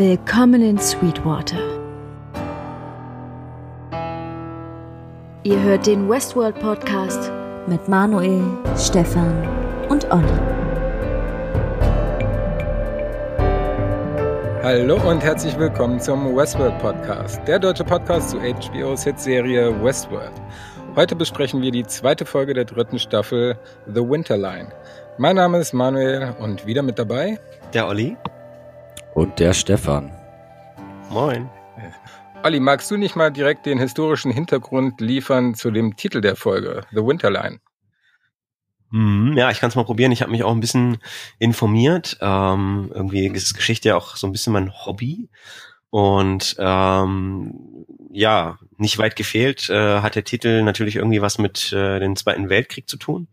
Willkommen in Sweetwater. Ihr hört den Westworld Podcast mit Manuel, Stefan und Olli. Hallo und herzlich willkommen zum Westworld Podcast, der deutsche Podcast zu HBO's Hitserie Westworld. Heute besprechen wir die zweite Folge der dritten Staffel The Winterline. Mein Name ist Manuel und wieder mit dabei der Olli und der Stefan. Moin. Olli, magst du nicht mal direkt den historischen Hintergrund liefern zu dem Titel der Folge, The Winterline? Hm, ja, ich kann es mal probieren. Ich habe mich auch ein bisschen informiert. Ähm, irgendwie ist Geschichte ja auch so ein bisschen mein Hobby. Und ähm, ja, nicht weit gefehlt, äh, hat der Titel natürlich irgendwie was mit äh, dem Zweiten Weltkrieg zu tun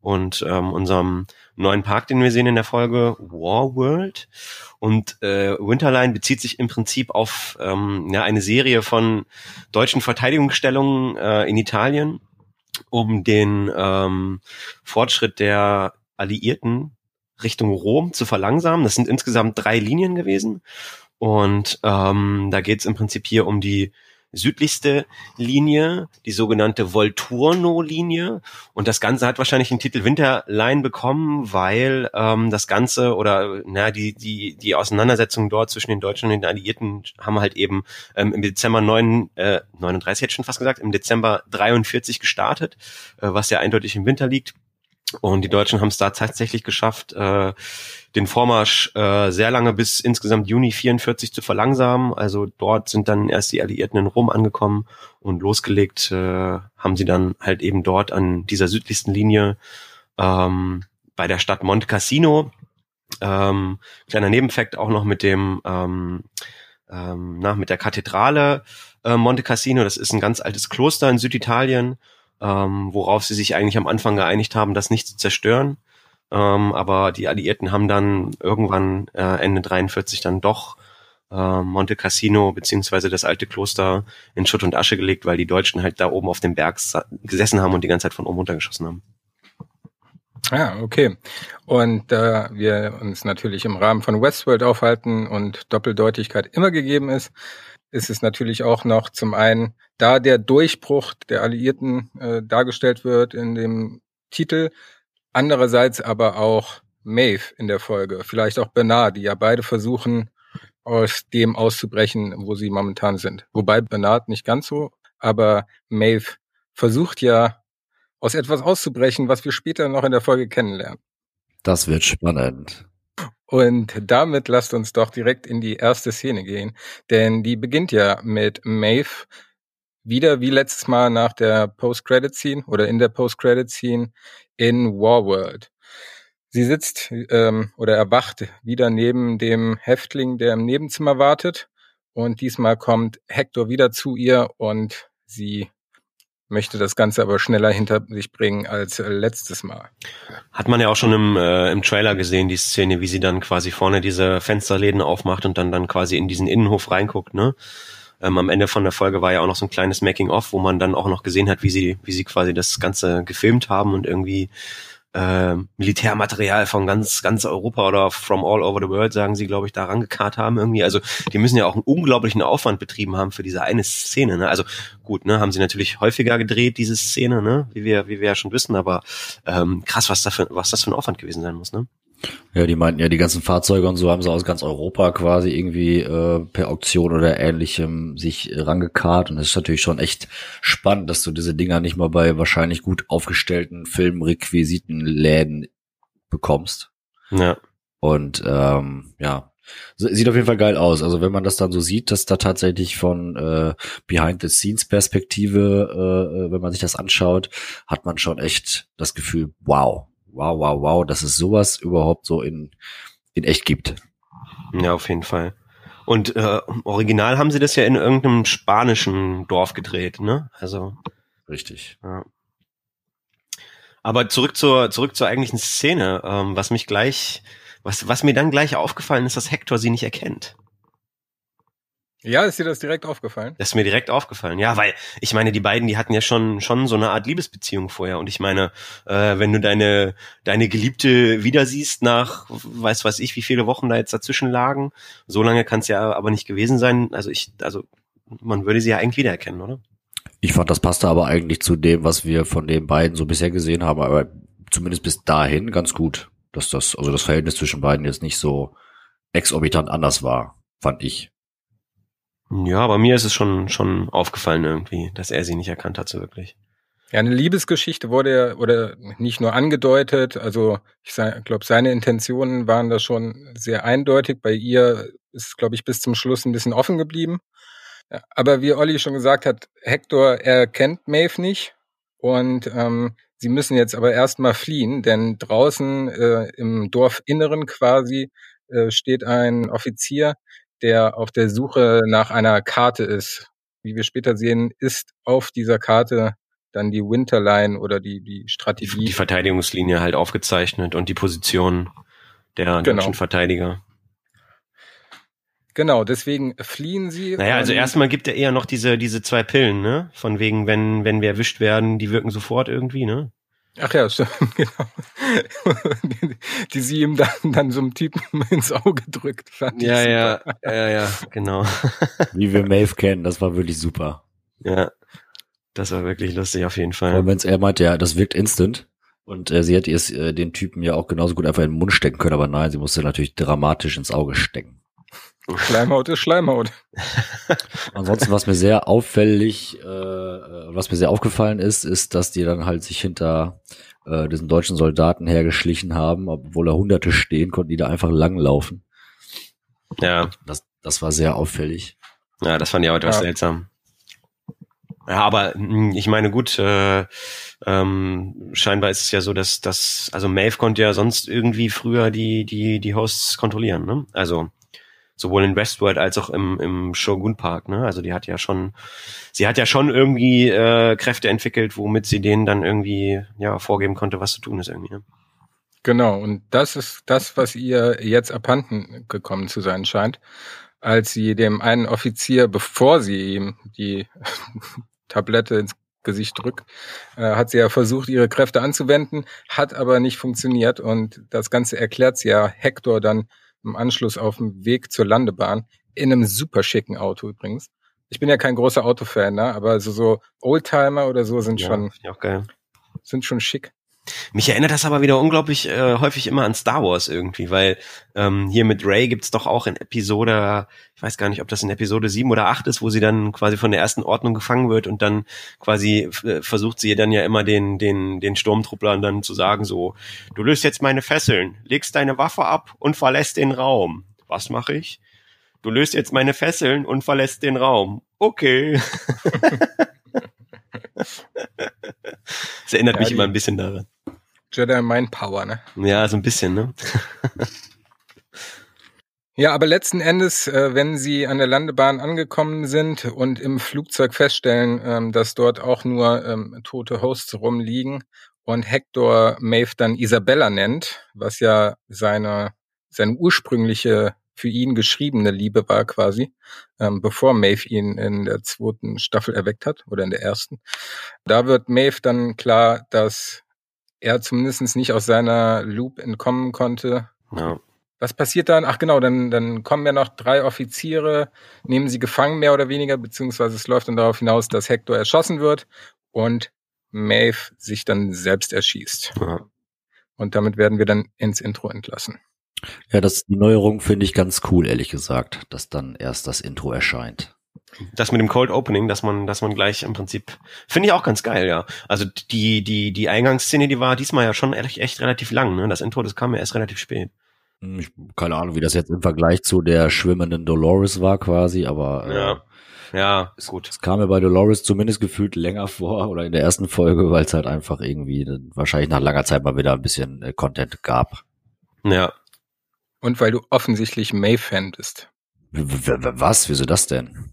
und ähm, unserem neuen Park, den wir sehen in der Folge, War World. Und äh, Winterline bezieht sich im Prinzip auf ähm, ja, eine Serie von deutschen Verteidigungsstellungen äh, in Italien, um den ähm, Fortschritt der Alliierten Richtung Rom zu verlangsamen. Das sind insgesamt drei Linien gewesen. Und ähm, da geht es im Prinzip hier um die südlichste Linie, die sogenannte Volturno-Linie. Und das Ganze hat wahrscheinlich den Titel Winterline bekommen, weil ähm, das Ganze oder na, die, die, die Auseinandersetzungen dort zwischen den Deutschen und den Alliierten haben halt eben ähm, im Dezember 9, äh, 39 hätte ich schon fast gesagt, im Dezember 43 gestartet, äh, was ja eindeutig im Winter liegt. Und die Deutschen haben es da tatsächlich geschafft, äh, den Vormarsch äh, sehr lange bis insgesamt Juni 44 zu verlangsamen. Also dort sind dann erst die Alliierten in Rom angekommen und losgelegt äh, haben sie dann halt eben dort an dieser südlichsten Linie ähm, bei der Stadt Monte Cassino. Ähm, kleiner Nebenfakt auch noch mit dem ähm, ähm, na, mit der Kathedrale äh, Monte Cassino. Das ist ein ganz altes Kloster in Süditalien ähm, worauf sie sich eigentlich am Anfang geeinigt haben, das nicht zu zerstören. Ähm, aber die Alliierten haben dann irgendwann äh, Ende 43 dann doch äh, Monte Cassino beziehungsweise das alte Kloster in Schutt und Asche gelegt, weil die Deutschen halt da oben auf dem Berg gesessen haben und die ganze Zeit von oben runtergeschossen haben. Ja, okay. Und da äh, wir uns natürlich im Rahmen von Westworld aufhalten und Doppeldeutigkeit immer gegeben ist, ist es natürlich auch noch zum einen, da der Durchbruch der Alliierten äh, dargestellt wird in dem Titel, andererseits aber auch Maeve in der Folge, vielleicht auch Bernard, die ja beide versuchen, aus dem auszubrechen, wo sie momentan sind. Wobei Bernard nicht ganz so, aber Maeve versucht ja aus etwas auszubrechen, was wir später noch in der Folge kennenlernen. Das wird spannend. Und damit lasst uns doch direkt in die erste Szene gehen, denn die beginnt ja mit Maeve wieder wie letztes Mal nach der Post-Credit-Scene oder in der Post-Credit-Scene in Warworld. Sie sitzt ähm, oder erwacht wieder neben dem Häftling, der im Nebenzimmer wartet. Und diesmal kommt Hector wieder zu ihr und sie möchte das Ganze aber schneller hinter sich bringen als äh, letztes Mal. Hat man ja auch schon im, äh, im Trailer gesehen, die Szene, wie sie dann quasi vorne diese Fensterläden aufmacht und dann dann quasi in diesen Innenhof reinguckt, ne? Ähm, am Ende von der Folge war ja auch noch so ein kleines Making-of, wo man dann auch noch gesehen hat, wie sie, wie sie quasi das Ganze gefilmt haben und irgendwie äh, Militärmaterial von ganz, ganz Europa oder from all over the world, sagen sie, glaube ich, da rangekarrt haben irgendwie. Also die müssen ja auch einen unglaublichen Aufwand betrieben haben für diese eine Szene. Ne? Also gut, ne, haben sie natürlich häufiger gedreht, diese Szene, ne, wie wir, wie wir ja schon wissen, aber ähm, krass, was, da für, was das für ein Aufwand gewesen sein muss, ne? Ja, die meinten ja, die ganzen Fahrzeuge und so haben sie aus ganz Europa quasi irgendwie äh, per Auktion oder ähnlichem sich rangekarrt. Und das ist natürlich schon echt spannend, dass du diese Dinger nicht mal bei wahrscheinlich gut aufgestellten Filmrequisitenläden bekommst. Ja. Und ähm, ja, sieht auf jeden Fall geil aus. Also wenn man das dann so sieht, dass da tatsächlich von äh, Behind-the-Scenes-Perspektive, äh, äh wenn man sich das anschaut, hat man schon echt das Gefühl, wow, wow, wow, wow, dass es sowas überhaupt so in, in echt gibt. Ja, auf jeden Fall. Und äh, original haben sie das ja in irgendeinem spanischen Dorf gedreht, ne? Also. Richtig. Ja. Aber zurück zur, zurück zur eigentlichen Szene, ähm, was mich gleich, was, was mir dann gleich aufgefallen ist, dass Hector sie nicht erkennt. Ja, ist dir das direkt aufgefallen? Das ist mir direkt aufgefallen. Ja, weil ich meine, die beiden, die hatten ja schon schon so eine Art Liebesbeziehung vorher. Und ich meine, äh, wenn du deine deine Geliebte wieder siehst nach, weiß was ich, wie viele Wochen da jetzt dazwischen lagen, so lange kann es ja aber nicht gewesen sein. Also ich, also man würde sie ja eigentlich wiedererkennen, oder? Ich fand, das passte aber eigentlich zu dem, was wir von den beiden so bisher gesehen haben, aber zumindest bis dahin ganz gut, dass das, also das Verhältnis zwischen beiden jetzt nicht so exorbitant anders war, fand ich. Ja, aber mir ist es schon, schon aufgefallen irgendwie, dass er sie nicht erkannt hat, so wirklich. Ja, eine Liebesgeschichte wurde oder nicht nur angedeutet, also ich glaube, seine Intentionen waren da schon sehr eindeutig. Bei ihr ist, glaube ich, bis zum Schluss ein bisschen offen geblieben. Aber wie Olli schon gesagt hat, Hector, er kennt Maeve nicht und ähm, sie müssen jetzt aber erstmal fliehen, denn draußen äh, im Dorfinneren quasi äh, steht ein Offizier, der auf der Suche nach einer Karte ist. Wie wir später sehen, ist auf dieser Karte dann die Winterline oder die, die Strategie. Die Verteidigungslinie halt aufgezeichnet und die Position der genau. deutschen Verteidiger. Genau, deswegen fliehen sie. Naja, also erstmal gibt er eher noch diese, diese zwei Pillen, ne? Von wegen, wenn, wenn wir erwischt werden, die wirken sofort irgendwie, ne? Ach ja, stimmt, genau. Die, die sie ihm dann, dann so einem Typen ins Auge drückt. Fand ja, ja, ja, ja, genau. Wie wir Maeve kennen, das war wirklich super. Ja, das war wirklich lustig auf jeden Fall. Und wenn es er meint, ja, das wirkt instant. Und äh, sie hätte es äh, den Typen ja auch genauso gut einfach in den Mund stecken können, aber nein, sie musste natürlich dramatisch ins Auge stecken. Schleimhaut ist Schleimhaut. Ansonsten, was mir sehr auffällig, äh, was mir sehr aufgefallen ist, ist, dass die dann halt sich hinter äh, diesen deutschen Soldaten hergeschlichen haben, obwohl da Hunderte stehen, konnten die da einfach langlaufen. Ja. Das, das war sehr auffällig. Ja, das fand ich auch etwas ja. seltsam. Ja, aber hm, ich meine, gut, äh, ähm, scheinbar ist es ja so, dass dass also Maeve konnte ja sonst irgendwie früher die die die Hosts kontrollieren, ne? Also sowohl in Westworld als auch im, im Shogun Park. Ne? Also die hat ja schon, sie hat ja schon irgendwie äh, Kräfte entwickelt, womit sie denen dann irgendwie ja vorgeben konnte, was zu tun ist irgendwie. Ne? Genau, und das ist das, was ihr jetzt abhanden gekommen zu sein scheint, als sie dem einen Offizier, bevor sie ihm die Tablette ins Gesicht drückt, äh, hat sie ja versucht, ihre Kräfte anzuwenden, hat aber nicht funktioniert und das Ganze erklärt sie ja Hector dann im Anschluss auf dem Weg zur Landebahn in einem super schicken Auto übrigens. Ich bin ja kein großer Autofan, ne? aber so, so Oldtimer oder so sind ja, schon sind schon schick. Mich erinnert das aber wieder unglaublich äh, häufig immer an Star Wars irgendwie, weil ähm, hier mit Ray gibt's doch auch in Episode, ich weiß gar nicht, ob das in Episode 7 oder 8 ist, wo sie dann quasi von der ersten Ordnung gefangen wird und dann quasi äh, versucht sie dann ja immer den, den, den Sturmtrupplern dann zu sagen so, du löst jetzt meine Fesseln, legst deine Waffe ab und verlässt den Raum. Was mache ich? Du löst jetzt meine Fesseln und verlässt den Raum. Okay. Das erinnert ja, mich immer ein bisschen daran. Jedi Mind Power, ne? Ja, so ein bisschen, ne? Ja, aber letzten Endes, äh, wenn Sie an der Landebahn angekommen sind und im Flugzeug feststellen, ähm, dass dort auch nur ähm, tote Hosts rumliegen und Hector Maeve dann Isabella nennt, was ja seine, seine ursprüngliche für ihn geschriebene Liebe war quasi, ähm, bevor Maeve ihn in der zweiten Staffel erweckt hat oder in der ersten. Da wird Maeve dann klar, dass er zumindest nicht aus seiner Loop entkommen konnte. Ja. Was passiert dann? Ach genau, dann, dann kommen ja noch drei Offiziere, nehmen sie gefangen mehr oder weniger, beziehungsweise es läuft dann darauf hinaus, dass Hector erschossen wird und Maeve sich dann selbst erschießt. Ja. Und damit werden wir dann ins Intro entlassen. Ja, das die Neuerung finde ich ganz cool, ehrlich gesagt, dass dann erst das Intro erscheint. Das mit dem Cold Opening, dass man, dass man gleich im Prinzip, finde ich auch ganz geil, ja. Also die, die, die Eingangsszene, die war diesmal ja schon echt, echt relativ lang, ne? Das Intro, das kam ja erst relativ spät. Hm, ich, keine Ahnung, wie das jetzt im Vergleich zu der schwimmenden Dolores war quasi, aber äh, ja. Ja, ist gut. Es kam mir bei Dolores zumindest gefühlt länger vor oder in der ersten Folge, weil es halt einfach irgendwie wahrscheinlich nach langer Zeit mal wieder ein bisschen äh, Content gab. Ja, und weil du offensichtlich May-Fan bist. Was? Wieso das denn?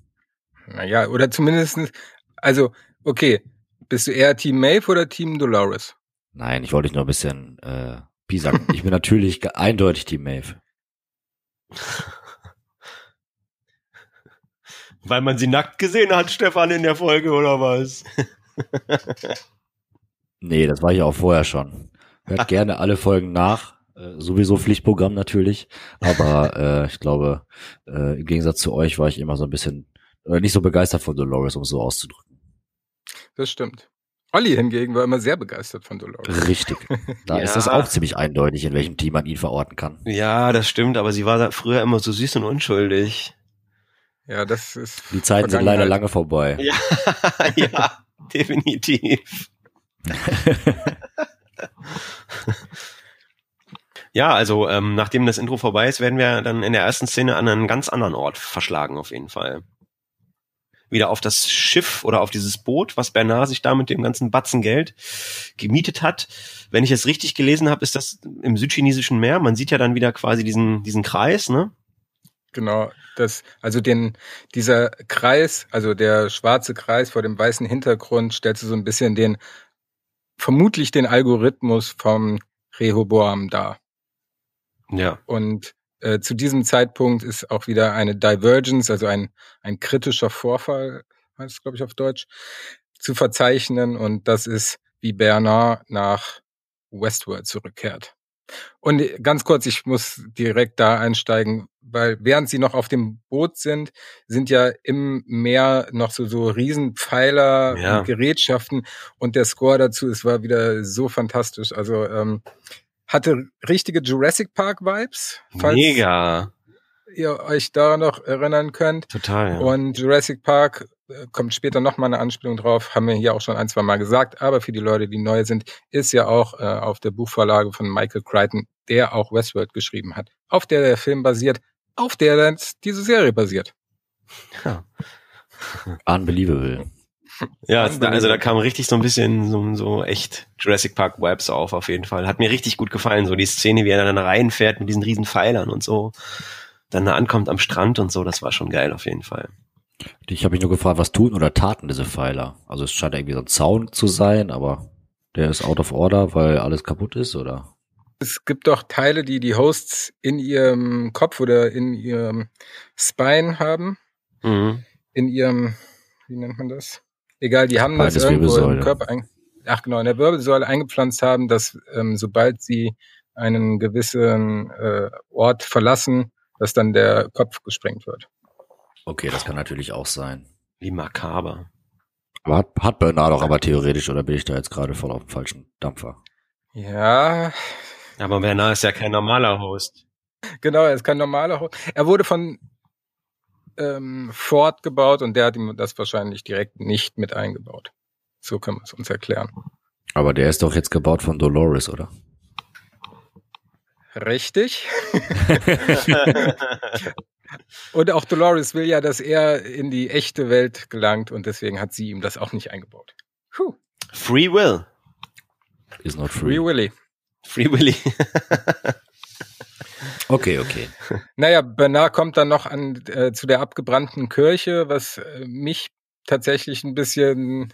Naja, oder zumindest, also, okay, bist du eher Team Maeve oder Team Dolores? Nein, ich wollte dich nur ein bisschen äh, sagen. Ich bin natürlich eindeutig Team Maeve. Weil man sie nackt gesehen hat, Stefan, in der Folge, oder was? Nee, das war ich auch vorher schon. Hört gerne alle Folgen nach. Äh, sowieso Pflichtprogramm natürlich. Aber äh, ich glaube, äh, im Gegensatz zu euch war ich immer so ein bisschen nicht so begeistert von Dolores, um es so auszudrücken. Das stimmt. Olli hingegen war immer sehr begeistert von Dolores. Richtig. Da Ja. ist das auch ziemlich eindeutig, in welchem Team man ihn verorten kann. Ja, das stimmt, aber sie war da früher immer so süß und unschuldig. Ja, das ist. Die Zeiten sind leider lange vorbei. Ja, ja, definitiv. Ja, also ähm, nachdem das Intro vorbei ist, werden wir dann in der ersten Szene an einen ganz anderen Ort verschlagen, auf jeden Fall. Wieder auf das Schiff oder auf dieses Boot, was Bernard sich da mit dem ganzen Batzen Geld gemietet hat. Wenn ich es richtig gelesen habe, ist das im südchinesischen Meer. Man sieht ja dann wieder quasi diesen, diesen Kreis, ne? Genau, das, also den, dieser Kreis, also der schwarze Kreis vor dem weißen Hintergrund stellt so ein bisschen den, vermutlich den Algorithmus vom Rehoboam dar. Ja. Und äh, zu diesem Zeitpunkt ist auch wieder eine Divergence, also ein, ein kritischer Vorfall, heißt es, glaube ich, auf Deutsch, zu verzeichnen. Und das ist, wie Bernard nach Westworld zurückkehrt. Und ganz kurz, ich muss direkt da einsteigen, weil während sie noch auf dem Boot sind, sind ja im Meer noch so, so Riesenpfeiler Ja. und Gerätschaften und der Score dazu, es war wieder so fantastisch. Also ähm, hatte richtige Jurassic Park Vibes, falls Mega. ihr euch daran noch erinnern könnt. Total. Ja. Und Jurassic Park äh, kommt später noch mal eine Anspielung drauf, haben wir hier auch schon ein, zwei Mal gesagt, aber für die Leute, die neu sind, ist ja auch äh, auf der Buchvorlage von Michael Crichton, der auch Westworld geschrieben hat, auf der der Film basiert, auf der dann diese Serie basiert. ja. Unbelievable. Ja, also da, kam richtig so ein bisschen so, so echt Jurassic Park Vibes auf, auf jeden Fall. Hat mir richtig gut gefallen, so die Szene, wie er dann reinfährt mit diesen riesen Pfeilern und so. Dann da ankommt am Strand und so, das war schon geil auf jeden Fall. Ich habe mich nur gefragt, was tun oder taten diese Pfeiler? Also es scheint irgendwie so ein Zaun zu sein, aber der ist out of order, weil alles kaputt ist, oder? Es gibt doch Teile, die die Hosts in ihrem Kopf oder in ihrem Spine haben, Mhm. in ihrem, wie nennt man das? Egal, die haben das irgendwo im. Körper, ein, ach genau, in der Wirbelsäule eingepflanzt haben, dass ähm, sobald sie einen gewissen äh, Ort verlassen, dass dann der Kopf gesprengt wird. Okay, das kann natürlich auch sein. Wie makaber. Aber hat, hat Bernard auch aber theoretisch, oder bin ich da jetzt gerade voll auf dem falschen Dampfer? Ja, Aber Bernard ist ja kein normaler Host. genau, er ist kein normaler. Ho- Er wurde von ähm, Ford gebaut und der hat ihm das wahrscheinlich direkt nicht mit eingebaut. So können wir es uns erklären. Aber der ist doch jetzt gebaut von Dolores, oder? Richtig. Und auch Dolores will ja, dass er in die echte Welt gelangt und deswegen hat sie ihm das auch nicht eingebaut. Puh. Free Will. Is not free. Free Willy. Free Willy. Okay, okay. Naja, Bernard kommt dann noch an äh, zu der abgebrannten Kirche, was äh, mich tatsächlich ein bisschen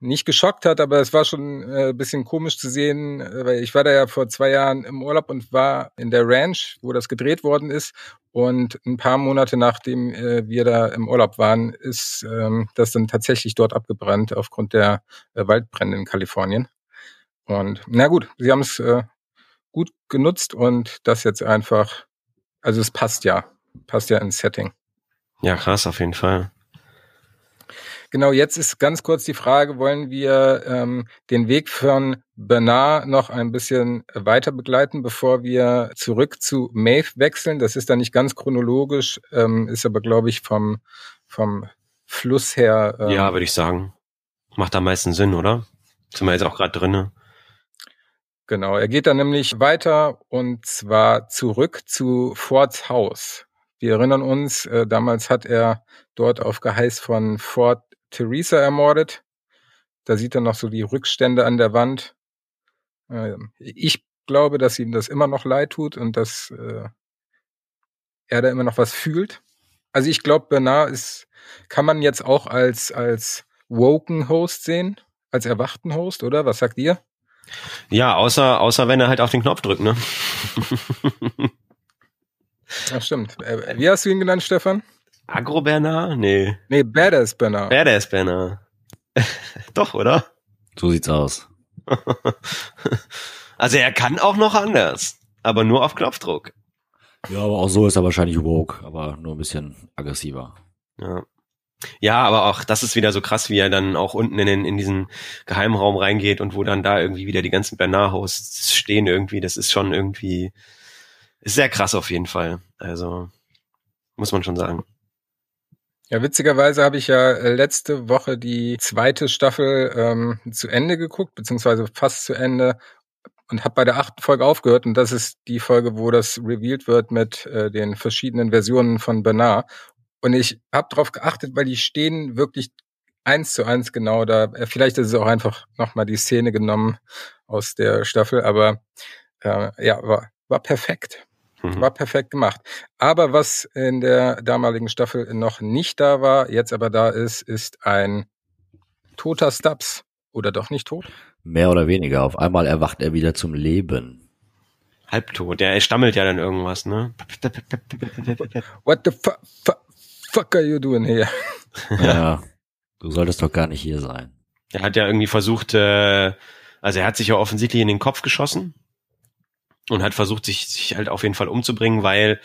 nicht geschockt hat, aber es war schon äh, ein bisschen komisch zu sehen, äh, weil ich war da ja vor zwei Jahren im Urlaub und war in der Ranch, wo das gedreht worden ist. Und ein paar Monate nachdem äh, wir da im Urlaub waren, ist ähm, das dann tatsächlich dort abgebrannt aufgrund der äh, Waldbrände in Kalifornien. Und na gut, sie haben es äh, gut genutzt und das jetzt einfach, also es passt ja, passt ja ins Setting. Ja, krass, auf jeden Fall. Genau, jetzt ist ganz kurz die Frage, wollen wir ähm, den Weg von Bernard noch ein bisschen weiter begleiten, bevor wir zurück zu Maeve wechseln? Das ist dann nicht ganz chronologisch, ähm, ist aber, glaube ich, vom, vom Fluss her. Ähm, Ja, würde ich sagen. Macht am meisten Sinn, oder? Sind wir jetzt auch gerade drinne. Genau, er geht dann nämlich weiter und zwar zurück zu Fords Haus. Wir erinnern uns, äh, damals hat er dort auf Geheiß von Fort Theresa ermordet. Da sieht er noch so die Rückstände an der Wand. Ähm, ich glaube, dass ihm das immer noch leid tut und dass äh, er da immer noch was fühlt. Also ich glaube, Bernard ist, kann man jetzt auch als, als woken Host sehen, als erwachten Host, oder? Was sagt ihr? Ja, außer, außer wenn er halt auf den Knopf drückt, ne? Ja, stimmt. Äh, wie hast du ihn genannt, Stefan? Agro-Bernard? Nee. Nee, Badass Bernard. Badass Bernard. Doch, oder? So sieht's aus. also er kann auch noch anders, aber nur auf Knopfdruck. Ja, aber auch so ist er wahrscheinlich woke, aber nur ein bisschen aggressiver. Ja. Ja, aber auch das ist wieder so krass, wie er dann auch unten in, den, in diesen Geheimraum reingeht und wo dann da irgendwie wieder die ganzen Bernard-Hosts stehen irgendwie. Das ist schon irgendwie, sehr krass auf jeden Fall. Also, muss man schon sagen. Ja, witzigerweise habe ich ja äh, letzte Woche die zweite Staffel ähm, zu Ende geguckt, beziehungsweise fast zu Ende und habe bei der achten Folge aufgehört und das ist die Folge, wo das revealed wird mit äh, den verschiedenen Versionen von Bernard. Und ich habe darauf geachtet, weil die stehen wirklich eins zu eins genau da. Äh, vielleicht ist es auch einfach nochmal die Szene genommen aus der Staffel, aber äh, ja, war, war perfekt. Mhm. War perfekt gemacht. Aber was in der damaligen Staffel noch nicht da war, jetzt aber da ist, ist ein toter Stubbs. Oder doch nicht tot? Mehr oder weniger. Auf einmal erwacht er wieder zum Leben. Halbtot. Der stammelt ja dann irgendwas, ne? What the fu fu fuck are you doing here? Ja, du solltest doch gar nicht hier sein. Er hat ja irgendwie versucht, äh, also er hat sich ja offensichtlich in den Kopf geschossen und hat versucht, sich, sich halt auf jeden Fall umzubringen, weil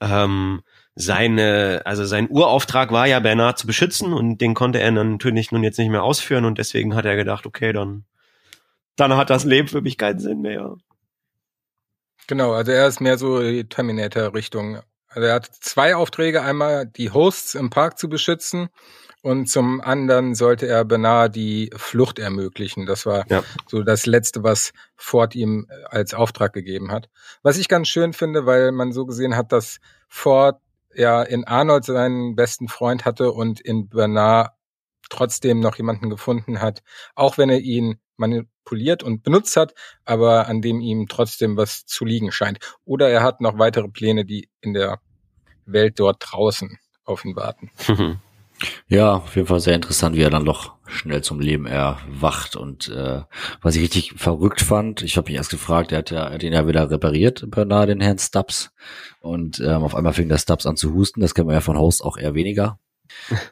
ähm, seine, also sein Urauftrag war ja, Bernard zu beschützen und den konnte er dann natürlich nun jetzt nicht mehr ausführen und deswegen hat er gedacht, okay, dann, dann hat das Leben für mich keinen Sinn mehr. Genau, also er ist mehr so die Terminator-Richtung. Also er hat zwei Aufträge, einmal die Hosts im Park zu beschützen und zum anderen sollte er Bernard die Flucht ermöglichen. Das war ja. so das Letzte, was Ford ihm äh, als Auftrag gegeben hat. Was ich ganz schön finde, weil man so gesehen hat, dass Ford ja in Arnold seinen besten Freund hatte und in Bernard trotzdem noch jemanden gefunden hat, auch wenn er ihn manipuliert und benutzt hat, aber an dem ihm trotzdem was zu liegen scheint. Oder er hat noch weitere Pläne, die in der Welt dort draußen auf ihn warten. Ja, auf jeden Fall sehr interessant, wie er dann doch schnell zum Leben erwacht und äh, was ich richtig verrückt fand, ich habe mich erst gefragt, er hat ja er hat ihn ja wieder repariert, Bernard, den Herrn Stubbs und ähm, auf einmal fing der Stubbs an zu husten, das kennt man ja von Host auch eher weniger.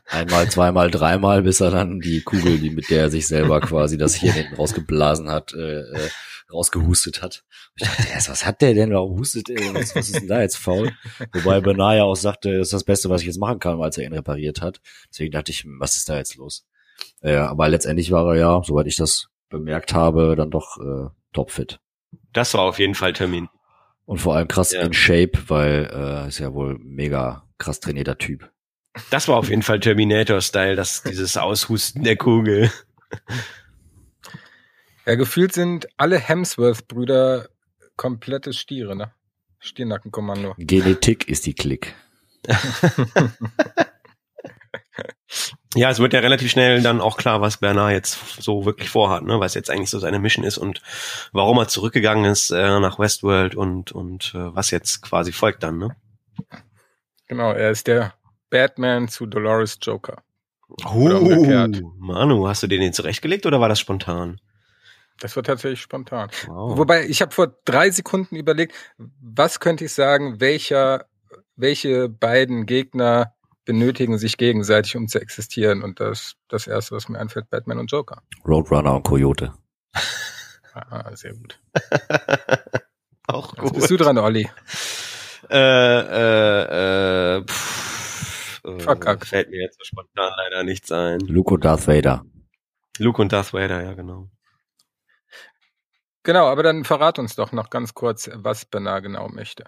Einmal, zweimal, dreimal, bis er dann die Kugel, die mit der er sich selber quasi das hier hinten rausgeblasen hat, äh, äh, rausgehustet hat. Ich dachte, was hat der denn? Warum hustet er? Was, was ist denn da jetzt faul? Wobei Bernard ja auch sagte, das ist das Beste, was ich jetzt machen kann, als er ihn repariert hat. Deswegen dachte ich, was ist da jetzt los? Äh, aber letztendlich war er ja, soweit ich das bemerkt habe, dann doch äh, topfit. Das war auf jeden Fall Termin. Und vor allem krass ja. in Shape, weil äh, ist ja wohl mega krass trainierter Typ. Das war auf jeden Fall Terminator-Style, das dieses Aushusten der Kugel. Ja, gefühlt sind alle Hemsworth-Brüder komplette Stiere, ne? Stiernackenkommando. Genetik ist die Klick. ja, es wird ja relativ schnell dann auch klar, was Bernard jetzt so wirklich vorhat, ne? was jetzt eigentlich so seine Mission ist und warum er zurückgegangen ist äh, nach Westworld und, und äh, was jetzt quasi folgt dann. Ne? Genau, er ist der Batman zu Dolores Joker. Oh, Manu, hast du den jetzt zurechtgelegt oder war das spontan? Das war tatsächlich spontan. Wow. Wobei, ich habe vor drei Sekunden überlegt, was könnte ich sagen, welcher, welche beiden Gegner benötigen sich gegenseitig, um zu existieren. Und das, das erste, was mir einfällt, Batman und Joker. Roadrunner und Coyote. ah, sehr gut. Auch gut. Jetzt bist du dran, Olli. Äh, äh, äh, pff, äh, Verkackt. Fällt mir jetzt so spontan leider nichts ein. Luke und Darth Vader. Luke und Darth Vader, ja, genau. Genau, aber dann verrat uns doch noch ganz kurz, was Bernard genau möchte.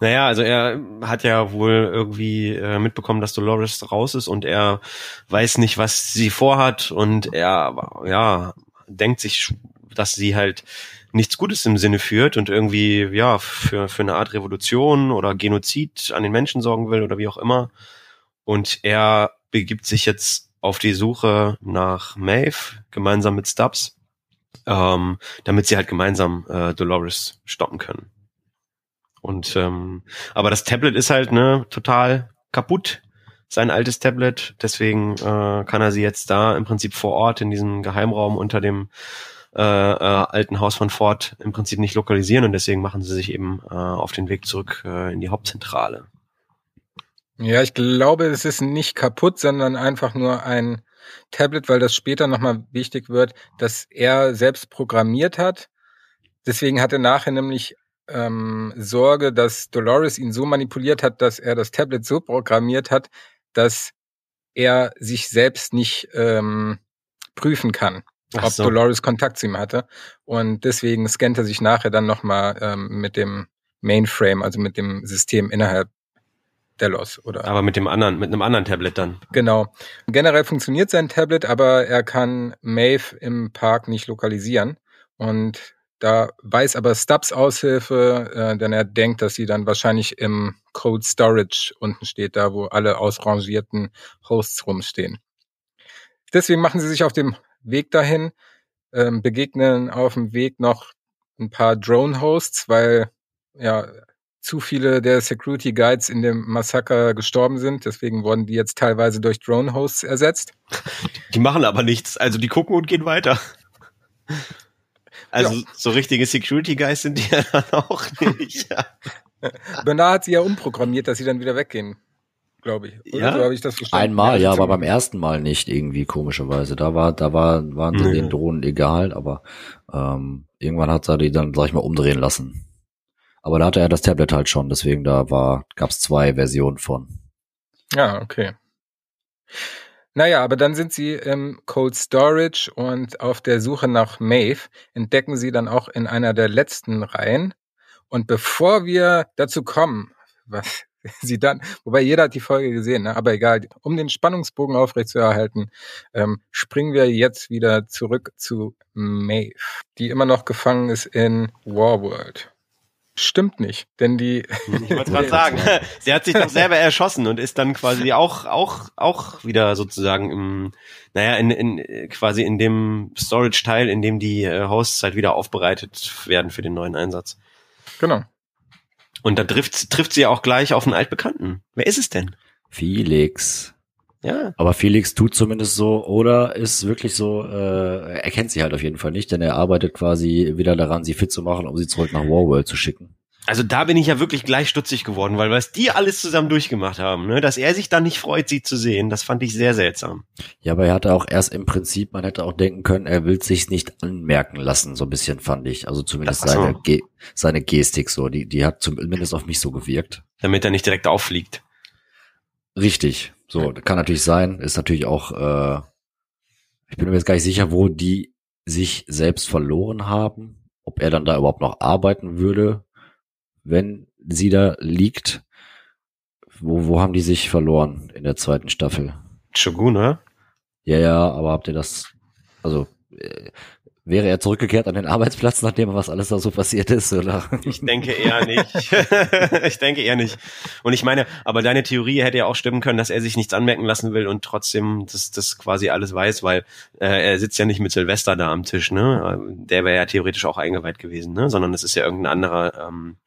Naja, also er hat ja wohl irgendwie äh, mitbekommen, dass Dolores raus ist und er weiß nicht, was sie vorhat und er, ja, denkt sich, dass sie halt nichts Gutes im Sinne führt und irgendwie, ja, für, für eine Art Revolution oder Genozid an den Menschen sorgen will oder wie auch immer. Und er begibt sich jetzt auf die Suche nach Maeve, gemeinsam mit Stubbs ähm, damit sie halt gemeinsam äh, Dolores stoppen können. Und ähm, aber das Tablet ist halt ne total kaputt, sein altes Tablet. Deswegen äh, kann er sie jetzt da im Prinzip vor Ort in diesem Geheimraum unter dem äh, äh, alten Haus von Ford im Prinzip nicht lokalisieren und deswegen machen sie sich eben äh, auf den Weg zurück äh, in die Hauptzentrale. Ja, ich glaube, es ist nicht kaputt, sondern einfach nur ein Tablet, weil das später nochmal wichtig wird, dass er selbst programmiert hat. Deswegen hat er nachher nämlich ähm, Sorge, dass Dolores ihn so manipuliert hat, dass er das Tablet so programmiert hat, dass er sich selbst nicht ähm, prüfen kann, Ach ob so. Dolores Kontakt zu ihm hatte. Und deswegen scannt er sich nachher dann nochmal ähm, mit dem Mainframe, also mit dem System innerhalb Delos oder. Aber mit dem anderen, mit einem anderen Tablet dann. Genau. Generell funktioniert sein Tablet, aber er kann Maeve im Park nicht lokalisieren. Und da weiß aber Stubbs Aushilfe, äh, denn er denkt, dass sie dann wahrscheinlich im Code Storage unten steht, da wo alle ausrangierten Hosts rumstehen. Deswegen machen sie sich auf dem Weg dahin, ähm, begegnen auf dem Weg noch ein paar Drone-Hosts, weil ja zu viele der Security Guides in dem Massaker gestorben sind. Deswegen wurden die jetzt teilweise durch Drone-Hosts ersetzt. Die machen aber nichts. Also die gucken und gehen weiter. Also ja. so richtige Security Guys sind die ja dann auch nicht. Ja. Bernard hat sie ja umprogrammiert, dass sie dann wieder weggehen, glaube ich. Oder ja? so habe ich das verstanden. Einmal, ja, aber beim ersten Mal nicht irgendwie komischerweise. Da war, da war, waren sie mhm. den Drohnen egal, aber ähm, irgendwann hat er die dann, sag ich mal, umdrehen lassen. Aber da hatte er das Tablet halt schon, deswegen da war, gab's zwei Versionen von. Ja, okay. Naja, aber dann sind sie im Cold Storage und auf der Suche nach Maeve entdecken sie dann auch in einer der letzten Reihen. Und bevor wir dazu kommen, was sie dann, wobei jeder hat die Folge gesehen, ne? aber egal, um den Spannungsbogen aufrechtzuerhalten, ähm, springen wir jetzt wieder zurück zu Maeve, die immer noch gefangen ist in Warworld. Stimmt nicht, denn die. Ich wollte gerade sagen, sie hat sich doch selber erschossen und ist dann quasi auch auch auch wieder sozusagen im, naja, in, in quasi in dem Storage-Teil, in dem die äh, Hosts halt wieder aufbereitet werden für den neuen Einsatz. Genau. Und da trifft trifft sie auch gleich auf einen altbekannten. Wer ist es denn? Felix. Ja. Aber Felix tut zumindest so oder ist wirklich so, äh, er kennt sie halt auf jeden Fall nicht, denn er arbeitet quasi wieder daran, sie fit zu machen, um sie zurück nach Warworld zu schicken. Also da bin ich ja wirklich gleich stutzig geworden, weil was die alles zusammen durchgemacht haben, ne, dass er sich dann nicht freut, sie zu sehen, das fand ich sehr seltsam. Ja, aber er hatte auch erst im Prinzip, man hätte auch denken können, er will sich nicht anmerken lassen, so ein bisschen fand ich. Also zumindest das, seine, Ge seine Gestik so, die, die hat zumindest auf mich so gewirkt. Damit er nicht direkt auffliegt. Richtig. So, kann natürlich sein, ist natürlich auch, äh, ich bin mir jetzt gar nicht sicher, wo die sich selbst verloren haben, ob er dann da überhaupt noch arbeiten würde, wenn sie da liegt. Wo, wo haben die sich verloren in der zweiten Staffel? Shogun, ne? Ja, ja, aber habt ihr das, also, äh, Wäre er zurückgekehrt an den Arbeitsplatz, nachdem was alles da so passiert ist, oder? Ich denke eher nicht. ich denke eher nicht. Und ich meine, aber deine Theorie hätte ja auch stimmen können, dass er sich nichts anmerken lassen will und trotzdem das, das quasi alles weiß, weil äh, er sitzt ja nicht mit Silvester da am Tisch, ne? Der wäre ja theoretisch auch eingeweiht gewesen, ne? Sondern es ist ja irgendein anderer ähm,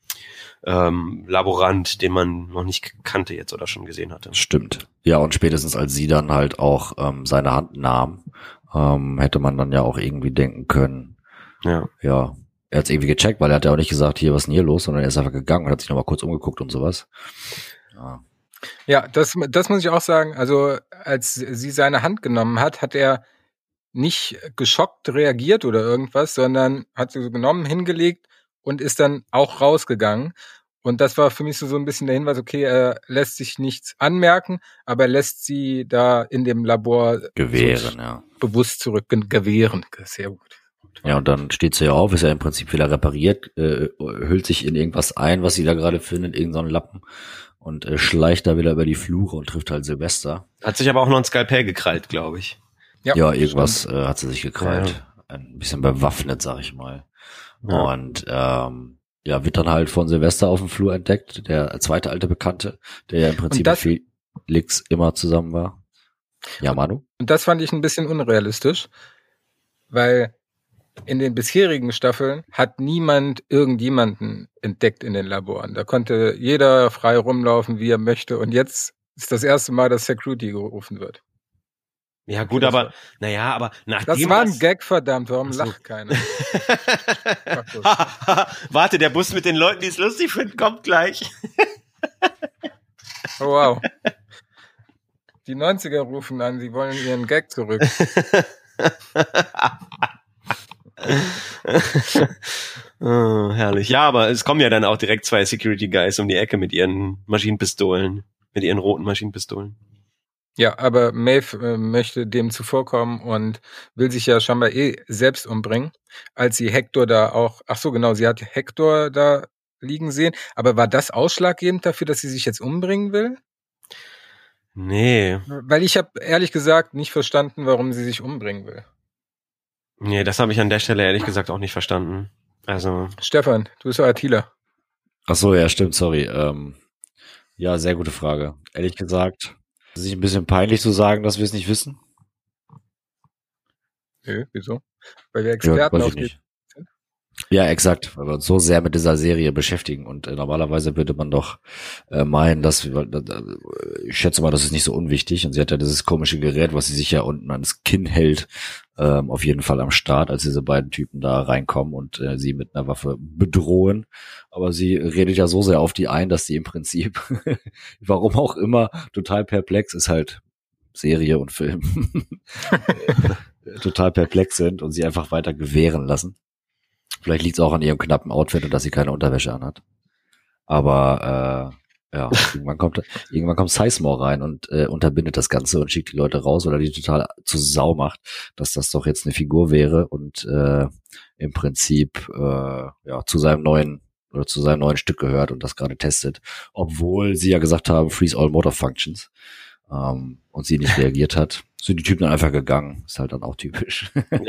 ähm, Laborant, den man noch nicht kannte jetzt oder schon gesehen hatte. Stimmt. Ja, und spätestens als sie dann halt auch ähm, seine Hand nahm, ähm, hätte man dann ja auch irgendwie denken können. Ja. Ja. Er hat es irgendwie gecheckt, weil er hat ja auch nicht gesagt, hier, was ist denn hier los, sondern er ist einfach gegangen und hat sich nochmal kurz umgeguckt und sowas. Ja. Ja, das, das muss ich auch sagen. Also, als sie seine Hand genommen hat, hat er nicht geschockt reagiert oder irgendwas, sondern hat sie so genommen, hingelegt und ist dann auch rausgegangen. Und das war für mich so, so ein bisschen der Hinweis, okay, er lässt sich nichts anmerken, aber er lässt sie da in dem Labor gewähren, so ja. bewusst zurück gewähren. Sehr gut. Ja, und dann steht sie ja auf, ist ja im Prinzip wieder repariert, äh, hüllt sich in irgendwas ein, was sie da gerade findet, irgendeinen Lappen und äh, schleicht da wieder über die Flure und trifft halt Silvester. Hat sich aber auch noch ein Skalpell gekrallt, glaube ich. Ja, ja irgendwas äh, hat sie sich gekrallt. Ja. Ein bisschen bewaffnet, sag ich mal. Ja. Und ähm, ja, wird dann halt von Silvester auf dem Flur entdeckt, der zweite alte Bekannte, der ja im Prinzip mit Felix immer zusammen war. Ja, Manu? Und das fand ich ein bisschen unrealistisch, weil in den bisherigen Staffeln hat niemand irgendjemanden entdeckt in den Laboren. Da konnte jeder frei rumlaufen, wie er möchte. Und jetzt ist das erste Mal, dass Security gerufen wird. Ja, gut, aber, naja, aber nachdem. Das war ein Gag, verdammt, warum so. lacht keiner? Warte, der Bus mit den Leuten, die es lustig finden, kommt gleich. Oh, wow. Die 90er rufen an, sie wollen ihren Gag zurück. oh, herrlich. Ja, aber es kommen ja dann auch direkt zwei Security Guys um die Ecke mit ihren Maschinenpistolen, mit ihren roten Maschinenpistolen. Ja, aber Maeve äh, möchte dem zuvorkommen und will sich ja scheinbar eh selbst umbringen, als sie Hector da auch, ach so genau, sie hat Hector da liegen sehen, aber war das ausschlaggebend dafür, dass sie sich jetzt umbringen will? Nee. Weil ich habe ehrlich gesagt nicht verstanden, warum sie sich umbringen will. Nee, das habe ich an der Stelle ehrlich gesagt auch nicht verstanden. Also. Stefan, du bist Attila. Ach so, ja, stimmt, sorry. Ähm, ja, sehr gute Frage. Ehrlich gesagt, ist es nicht ein bisschen peinlich zu sagen, dass wir es nicht wissen? Nö, wieso? Weil wir Experten ja, auf nicht. Ja, exakt, weil wir uns so sehr mit dieser Serie beschäftigen und äh, normalerweise würde man doch äh, meinen, dass wir, äh, ich schätze mal, das ist nicht so unwichtig und sie hat ja dieses komische Gerät, was sie sich ja unten ans Kinn hält, ähm, auf jeden Fall am Start, als diese beiden Typen da reinkommen und äh, sie mit einer Waffe bedrohen. Aber sie redet ja so sehr auf die ein, dass sie im Prinzip, warum auch immer, total perplex ist halt Serie und Film, total perplex sind und sie einfach weiter gewähren lassen. Vielleicht liegt es auch an ihrem knappen Outfit und dass sie keine Unterwäsche anhat. Aber äh, ja, irgendwann kommt irgendwann kommt Sizemore rein und äh, unterbindet das Ganze und schickt die Leute raus, weil er die total zu Sau macht, dass das doch jetzt eine Figur wäre und äh, im Prinzip äh, ja zu seinem neuen oder zu seinem neuen Stück gehört und das gerade testet, obwohl sie ja gesagt haben, freeze all motor functions ähm, und sie nicht reagiert hat, sind die Typen dann einfach gegangen. Ist halt dann auch typisch.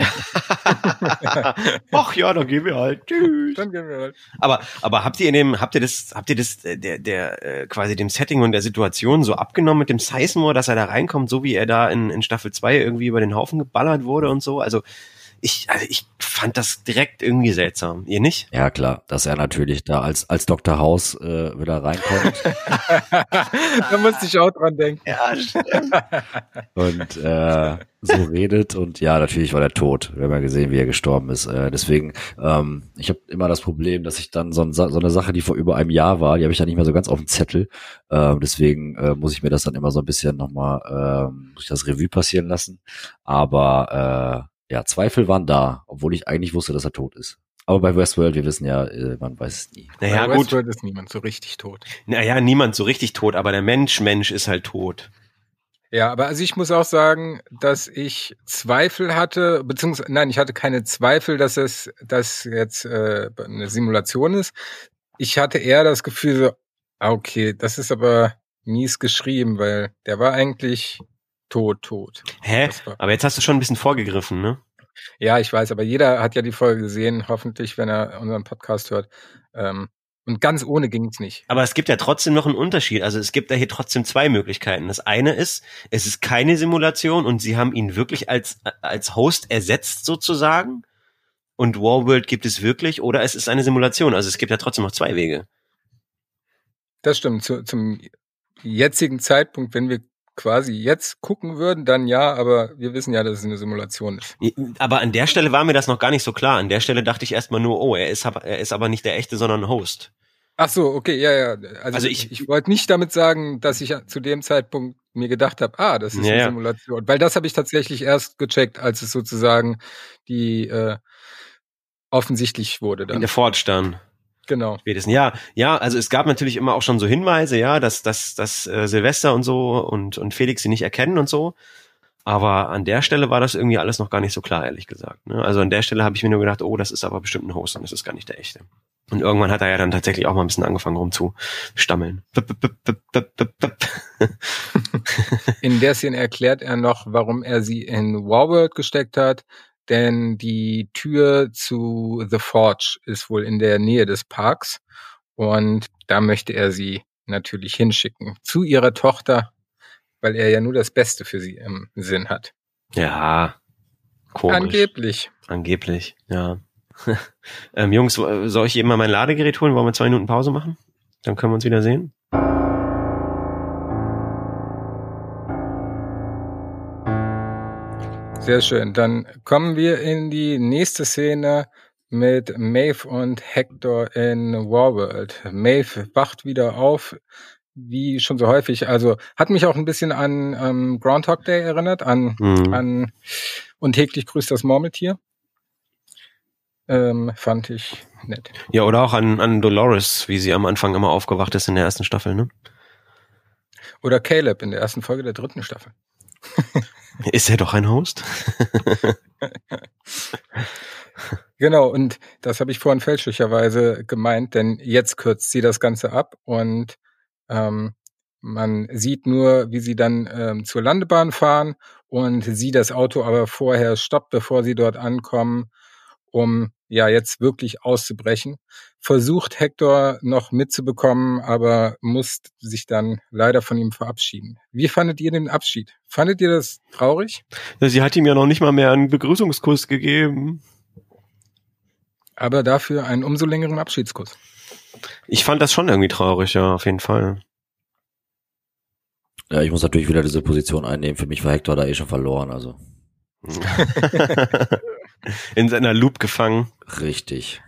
Ach ja, dann gehen wir halt. Tschüss. Dann gehen wir halt. Aber, aber habt ihr in dem, habt ihr das, habt ihr das, äh, der, der, äh, quasi dem Setting und der Situation so abgenommen mit dem Sizemore, dass er da reinkommt, so wie er da in, in Staffel 2 irgendwie über den Haufen geballert wurde und so? Also, ich, also ich fand das direkt irgendwie seltsam. Ihr nicht? Ja, klar, dass er natürlich da als, als Dr. House äh, wieder reinkommt. da musste ich auch dran denken. Ja, stimmt. und äh, so redet und ja, natürlich war der tot. Wir haben ja gesehen, wie er gestorben ist. Äh, deswegen, ähm, ich habe immer das Problem, dass ich dann so, ein, so eine Sache, die vor über einem Jahr war, die habe ich dann nicht mehr so ganz auf dem Zettel. Äh, deswegen äh, muss ich mir das dann immer so ein bisschen nochmal, äh, muss ich das Revue passieren lassen. Aber äh, ja, Zweifel waren da, obwohl ich eigentlich wusste, dass er tot ist. Aber bei Westworld, wir wissen ja, äh, man weiß es nie. Naja, Bei gut. Westworld ist niemand so richtig tot. Naja, niemand so richtig tot, aber der Mensch, Mensch ist halt tot. Ja, aber also ich muss auch sagen, dass ich Zweifel hatte, beziehungsweise nein, ich hatte keine Zweifel, dass es, dass jetzt äh, eine Simulation ist. Ich hatte eher das Gefühl so, ah, okay, das ist aber mies geschrieben, weil der war eigentlich tot, tot. Hä? Aber jetzt hast du schon ein bisschen vorgegriffen, ne? Ja, ich weiß, aber jeder hat ja die Folge gesehen, hoffentlich, wenn er unseren Podcast hört. Ähm, und ganz ohne ging's nicht. Aber es gibt ja trotzdem noch einen Unterschied. Also es gibt da hier trotzdem zwei Möglichkeiten. Das eine ist, es ist keine Simulation und sie haben ihn wirklich als, als Host ersetzt sozusagen. Und Warworld gibt es wirklich oder es ist eine Simulation. Also es gibt ja trotzdem noch zwei Wege. Das stimmt. Zu, zum jetzigen Zeitpunkt, wenn wir quasi jetzt gucken würden, dann ja, aber wir wissen ja, dass es eine Simulation ist. Aber an der Stelle war mir das noch gar nicht so klar. An der Stelle dachte ich erstmal nur, oh, er ist, aber- er ist aber nicht der echte, sondern ein Host. Ach so, okay, ja, ja. Also, Also ich, ich- wollte nicht damit sagen, dass ich zu dem Zeitpunkt mir gedacht habe, ah, das ist Ja, eine. Simulation. Weil das habe ich tatsächlich erst gecheckt, als es sozusagen die äh, offensichtlich wurde In dann. der Forge dann. Genau. Spätestens. Ja, ja, also es gab natürlich immer auch schon so Hinweise, ja, dass, dass, dass äh, Silvester und so und, und Felix sie nicht erkennen und so. Aber an der Stelle war das irgendwie alles noch gar nicht so klar, ehrlich gesagt. Ne? Also an der Stelle habe ich mir nur gedacht, oh, das ist aber bestimmt ein Host und das ist gar nicht der echte. Und irgendwann hat er ja dann tatsächlich auch mal ein bisschen angefangen rumzustammeln. In der Szene erklärt er noch, warum er sie in Warworld gesteckt hat, denn die Tür zu The Forge ist wohl in der Nähe des Parks und da möchte er sie natürlich hinschicken zu ihrer Tochter, weil er ja nur das Beste für sie im Sinn hat. Ja, komisch. Angeblich. Angeblich, ja. ähm, Jungs, soll ich eben mal mein Ladegerät holen? Wollen wir zwei Minuten Pause machen? Dann können wir uns wieder sehen. Sehr schön. Dann kommen wir in die nächste Szene mit Maeve und Hector in Warworld. Maeve wacht wieder auf wie schon so häufig. Also hat mich auch ein bisschen an ähm, Groundhog Day erinnert, an, mhm. an und täglich grüßt das Murmeltier. Ähm, fand ich nett. Ja, oder auch an, an Dolores, wie sie am Anfang immer aufgewacht ist in der ersten Staffel, ne? Oder Caleb in der ersten Folge der dritten Staffel. ist er doch ein Host? genau, und das habe ich vorhin fälschlicherweise gemeint, denn jetzt kürzt sie das Ganze ab und ähm, man sieht nur, wie sie dann ähm, zur Landebahn fahren und sie das Auto aber vorher stoppt, bevor sie dort ankommen, um ja jetzt wirklich auszubrechen. Versucht Hector noch mitzubekommen, aber muss sich dann leider von ihm verabschieden. Wie fandet ihr den Abschied? Fandet ihr das traurig? Sie hat ihm ja noch nicht mal mehr einen Begrüßungskuss gegeben. Aber dafür einen umso längeren Abschiedskuss. Ich fand das schon irgendwie traurig, ja, auf jeden Fall. Ja, ich muss natürlich wieder diese Position einnehmen. Für mich war Hector da eh schon verloren, also. In seiner Loop gefangen. Richtig.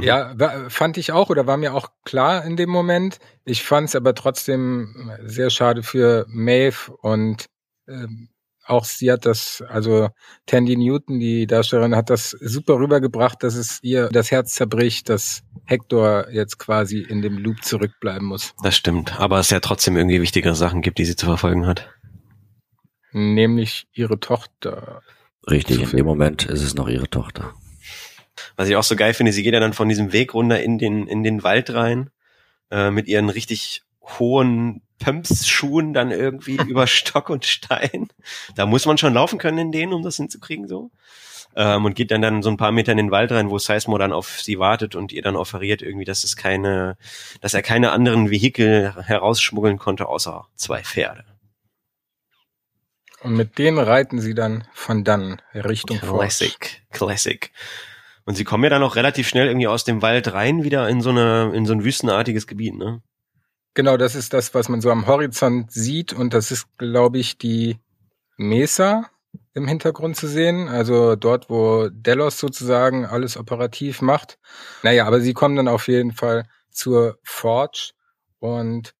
Ja, fand ich auch oder war mir auch klar in dem Moment. Ich fand es aber trotzdem sehr schade für Maeve und ähm, auch sie hat das, also Tandy Newton, die Darstellerin, hat das super rübergebracht, dass es ihr das Herz zerbricht, dass Hector jetzt quasi in dem Loop zurückbleiben muss. Das stimmt, aber es ja trotzdem irgendwie wichtigere Sachen gibt, die sie zu verfolgen hat. Nämlich ihre Tochter. Richtig, in dem Moment ist es noch ihre Tochter. Was ich auch so geil finde, sie geht ja dann von diesem Weg runter in den, in den Wald rein, äh, mit ihren richtig hohen Pumps-Schuhen dann irgendwie über Stock und Stein. Da muss man schon laufen können in denen, um das hinzukriegen so. Ähm, und geht dann dann so ein paar Meter in den Wald rein, wo Seismo dann auf sie wartet und ihr dann offeriert irgendwie, dass es keine, dass er keine anderen Vehikel herausschmuggeln konnte, außer zwei Pferde. Und mit denen reiten sie dann von dann Richtung Classic, Forge. Classic. Und sie kommen ja dann auch relativ schnell irgendwie aus dem Wald rein, wieder in so eine, in so ein wüstenartiges Gebiet, ne? Genau, das ist das, was man so am Horizont sieht und das ist, glaube ich, die Mesa im Hintergrund zu sehen, also dort, wo Delos sozusagen alles operativ macht. Naja, aber sie kommen dann auf jeden Fall zur Forge und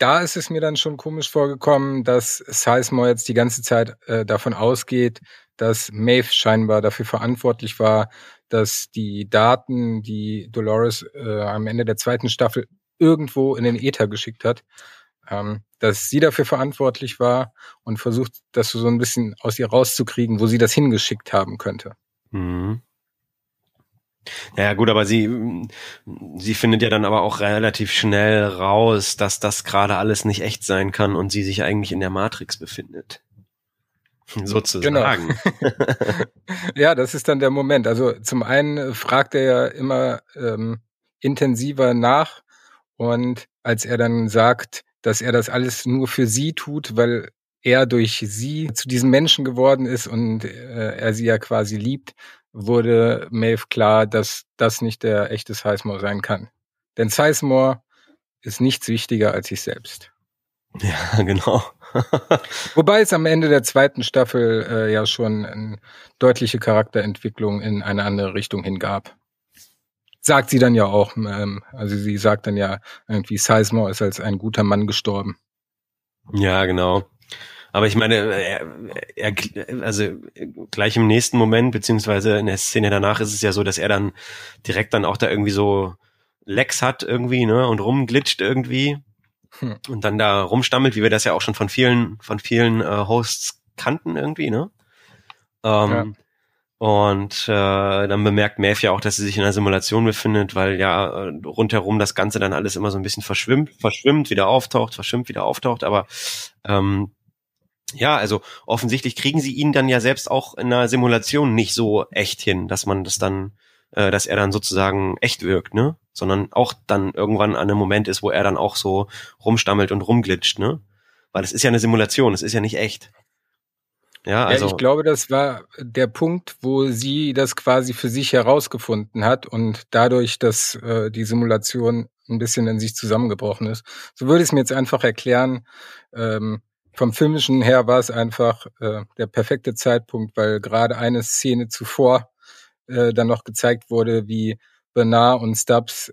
da ist es mir dann schon komisch vorgekommen, dass Sizemore jetzt die ganze Zeit äh, davon ausgeht, dass Maeve scheinbar dafür verantwortlich war, dass die Daten, die Dolores äh, am Ende der zweiten Staffel irgendwo in den Äther geschickt hat, ähm, dass sie dafür verantwortlich war und versucht, das so ein bisschen aus ihr rauszukriegen, wo sie das hingeschickt haben könnte. Mhm. Ja, gut, aber sie, sie findet ja dann aber auch relativ schnell raus, dass das gerade alles nicht echt sein kann und sie sich eigentlich in der Matrix befindet. Sozusagen. Genau. ja, das ist dann der Moment. Also zum einen fragt er ja immer ähm, intensiver nach, und als er dann sagt, dass er das alles nur für sie tut, weil er durch sie zu diesem Menschen geworden ist und äh, er sie ja quasi liebt, wurde Maeve klar, dass das nicht der echte Sizemore sein kann. Denn Sizemore ist nichts wichtiger als sich selbst. Ja, genau. Wobei es am Ende der zweiten Staffel äh, ja schon eine deutliche Charakterentwicklung in eine andere Richtung hingab sagt sie dann ja auch. Ähm, also sie sagt dann ja irgendwie, Sizemore ist als ein guter Mann gestorben. Ja, genau. Aber ich meine, er, er, also gleich im nächsten Moment, beziehungsweise in der Szene danach ist es ja so, dass er dann direkt dann auch da irgendwie so Lex hat irgendwie, ne, und rumglitscht irgendwie hm. und dann da rumstammelt, wie wir das ja auch schon von vielen, von vielen äh, Hosts kannten irgendwie, ne? Ähm, ja. Und äh, dann bemerkt Maeve ja auch, dass sie sich in einer Simulation befindet, weil ja äh, rundherum das Ganze dann alles immer so ein bisschen verschwimmt, verschwimmt, wieder auftaucht, verschwimmt, wieder auftaucht. Aber ähm, ja, also offensichtlich kriegen sie ihn dann ja selbst auch in einer Simulation nicht so echt hin, dass man das dann, äh, dass er dann sozusagen echt wirkt, ne? Sondern auch dann irgendwann an einem Moment ist, wo er dann auch so rumstammelt und rumglitscht, ne? Weil es ist ja eine Simulation, es ist ja nicht echt. Ja, also. Ja, ich glaube, das war der Punkt, wo sie das quasi für sich herausgefunden hat und dadurch, dass äh, die Simulation ein bisschen in sich zusammengebrochen ist. So würde ich es mir jetzt einfach erklären. Ähm, vom filmischen her war es einfach äh, der perfekte Zeitpunkt, weil gerade eine Szene zuvor äh, dann noch gezeigt wurde, wie Bernard und Stubbs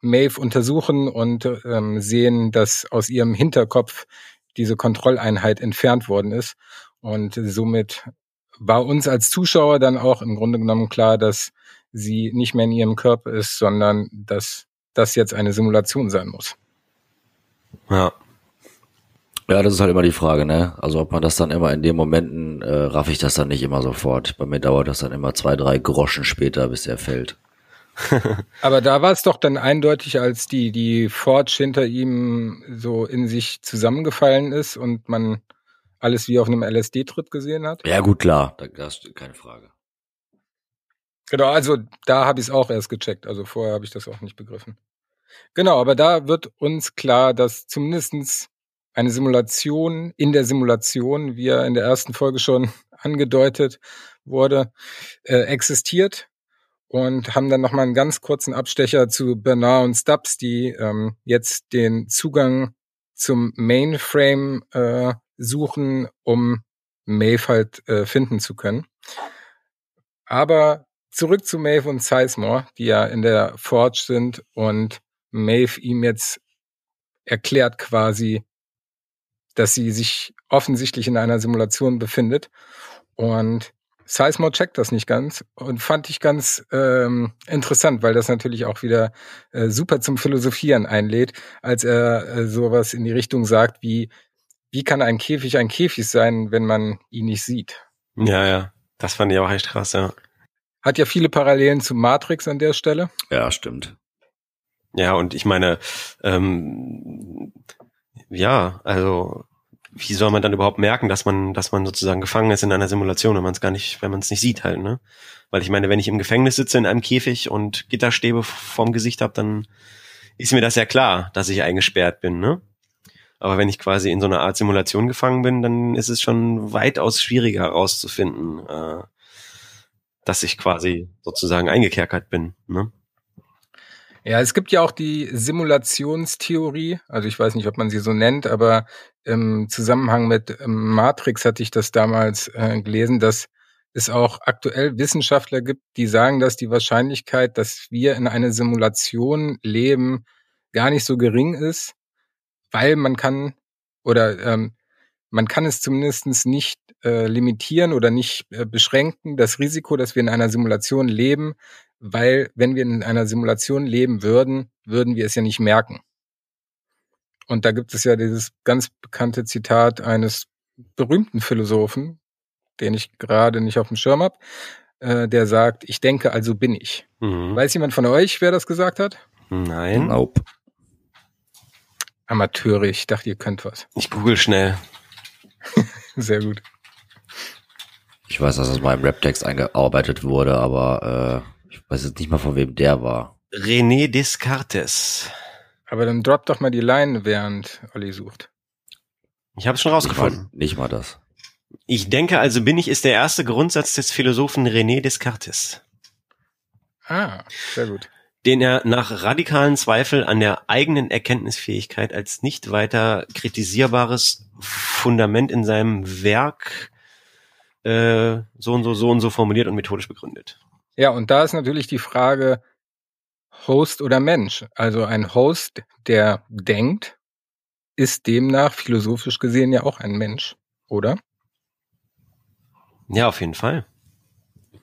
Maeve untersuchen und ähm, sehen, dass aus ihrem Hinterkopf diese Kontrolleinheit entfernt worden ist. Und somit war uns als Zuschauer dann auch im Grunde genommen klar, dass sie nicht mehr in ihrem Körper ist, sondern dass das jetzt eine Simulation sein muss. Ja. Ja, das ist halt immer die Frage, ne? Also ob man das dann immer in den Momenten, äh, raff ich das dann nicht immer sofort. Bei mir dauert das dann immer zwei, drei Groschen später, bis er fällt. Aber da war es doch dann eindeutig, als die, die Forge hinter ihm so in sich zusammengefallen ist und man alles wie auf einem LSD-Trip gesehen hat. Ja, gut, klar, da, das ist keine Frage. Genau, also da habe ich es auch erst gecheckt. Also vorher habe ich das auch nicht begriffen. Genau, aber da wird uns klar, dass zumindestens eine Simulation in der Simulation, wie er in der ersten Folge schon angedeutet wurde, äh, existiert und haben dann nochmal einen ganz kurzen Abstecher zu Bernard und Stubbs, die ähm, jetzt den Zugang zum Mainframe äh, suchen, um Maeve halt äh, finden zu können. Aber zurück zu Maeve und Sizemore, die ja in der Forge sind und Maeve ihm jetzt erklärt quasi, dass sie sich offensichtlich in einer Simulation befindet. Und Sizemore checkt das nicht ganz und fand ich ganz ähm, interessant, weil das natürlich auch wieder äh, super zum Philosophieren einlädt, als er äh, sowas in die Richtung sagt wie, wie kann ein Käfig ein Käfig sein, wenn man ihn nicht sieht? Ja, ja. Das fand ich auch echt krass, ja. Hat ja viele Parallelen zu Matrix an der Stelle. Ja, stimmt. Ja, und ich meine, ähm, ja, also wie soll man dann überhaupt merken, dass man, dass man sozusagen gefangen ist in einer Simulation, wenn man es gar nicht, wenn man es nicht sieht halt, ne? Weil ich meine, wenn ich im Gefängnis sitze in einem Käfig und Gitterstäbe vorm Gesicht habe, dann ist mir das ja klar, dass ich eingesperrt bin, ne? Aber wenn ich quasi in so einer Art Simulation gefangen bin, dann ist es schon weitaus schwieriger herauszufinden, äh, dass ich quasi sozusagen eingekerkert bin. Ne? Ja, es gibt ja auch die Simulationstheorie, also ich weiß nicht, ob man sie so nennt, aber im Zusammenhang mit ähm, Matrix hatte ich das damals äh, gelesen, dass es auch aktuell Wissenschaftler gibt, die sagen, dass die Wahrscheinlichkeit, dass wir in einer Simulation leben, gar nicht so gering ist, weil man kann oder ähm, man kann es zumindest nicht äh, limitieren oder nicht äh, beschränken, das Risiko, dass wir in einer Simulation leben, weil wenn wir in einer Simulation leben würden, würden wir es ja nicht merken. Und da gibt es ja dieses ganz bekannte Zitat eines berühmten Philosophen, den ich gerade nicht auf dem Schirm habe, äh, der sagt, ich denke, also bin ich. Mhm. Weiß jemand von euch, wer das gesagt hat? Nein. Nope. Amateure, ich dachte, ihr könnt was. Ich google schnell. Sehr gut. Ich weiß, dass es mal im Raptext eingearbeitet wurde, aber äh, ich weiß jetzt nicht mal, von wem der war. René Descartes. Aber dann drop doch mal die Line, während Olli sucht. Ich habe es schon rausgefunden. Nicht mal, nicht mal das. Ich denke, also bin ich, ist der erste Grundsatz des Philosophen René Descartes. Ah, sehr gut den er nach radikalen Zweifel an der eigenen Erkenntnisfähigkeit als nicht weiter kritisierbares Fundament in seinem Werk äh, so und so, so und so formuliert und methodisch begründet. Ja, und da ist natürlich die Frage Host oder Mensch. Also ein Host, der denkt, ist demnach philosophisch gesehen ja auch ein Mensch, oder? Ja, auf jeden Fall.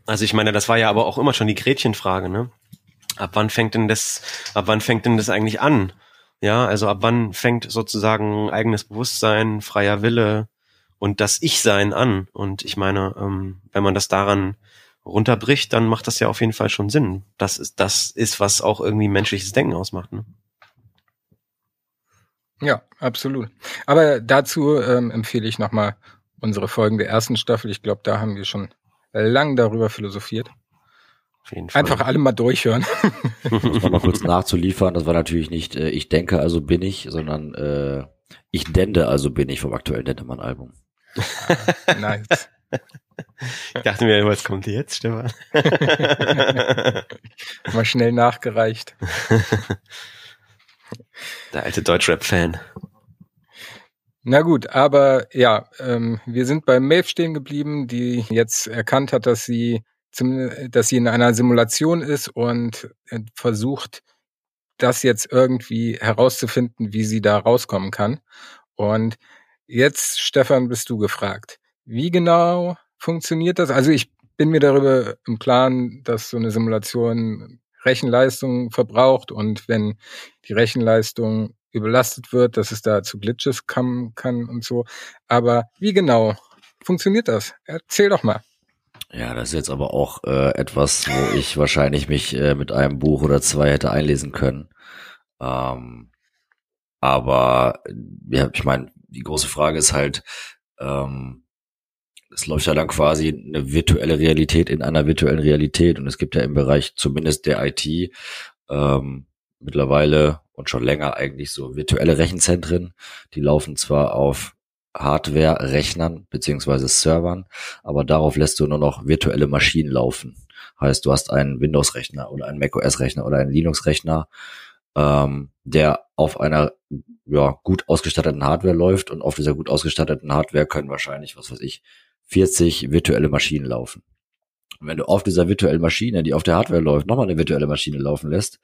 Also ich meine, das war ja aber auch immer schon die Gretchenfrage, ne? ab wann fängt denn das, ab wann fängt denn das eigentlich an? Ja, also ab wann fängt sozusagen eigenes Bewusstsein, freier Wille und das Ich-Sein an? Und ich meine, ähm, wenn man das daran runterbricht, dann macht das ja auf jeden Fall schon Sinn. Das ist, das ist, was auch irgendwie menschliches Denken ausmacht. Ne? Ja, absolut. Aber dazu ähm, empfehle ich nochmal unsere Folgen der ersten Staffel. Ich glaube, da haben wir schon lang darüber philosophiert. Auf jeden Fall. Einfach alle mal durchhören. um mal kurz nachzuliefern, das war natürlich nicht äh, Ich denke, also bin ich, sondern äh, Ich dende, also bin ich vom aktuellen Dendemann-Album. nice. Ich dachte mir, was kommt jetzt, Stefan? mal schnell nachgereicht. Der alte Deutschrap-Fan. Na gut, aber ja, ähm, wir sind bei Maeve stehen geblieben, die jetzt erkannt hat, dass sie dass sie in einer Simulation ist und äh, versucht, das jetzt irgendwie herauszufinden, wie sie da rauskommen kann. Und jetzt, Stefan, bist du gefragt. Wie genau funktioniert das? Also ich bin mir darüber im Klaren, dass so eine Simulation Rechenleistung verbraucht und wenn die Rechenleistung überlastet wird, dass es da zu Glitches kommen kann und so. Aber wie genau funktioniert das? Erzähl doch mal. Ja, das ist jetzt aber auch äh, etwas, wo ich wahrscheinlich mich äh, mit einem Buch oder zwei hätte einlesen können. Ähm, aber ja, ich meine, die große Frage ist halt, ähm, es läuft ja dann quasi eine virtuelle Realität in einer virtuellen Realität und es gibt ja im Bereich zumindest der IT ähm, mittlerweile und schon länger eigentlich so virtuelle Rechenzentren. Die laufen zwar auf Hardware-Rechnern beziehungsweise Servern, aber darauf lässt du nur noch virtuelle Maschinen laufen. Heißt, du hast einen Windows-Rechner oder einen macOS-Rechner oder einen Linux-Rechner, ähm, der auf einer ja, gut ausgestatteten Hardware läuft und auf dieser gut ausgestatteten Hardware können wahrscheinlich, was weiß ich, 40 virtuelle Maschinen laufen. Und wenn du auf dieser virtuellen Maschine, die auf der Hardware läuft, nochmal eine virtuelle Maschine laufen lässt,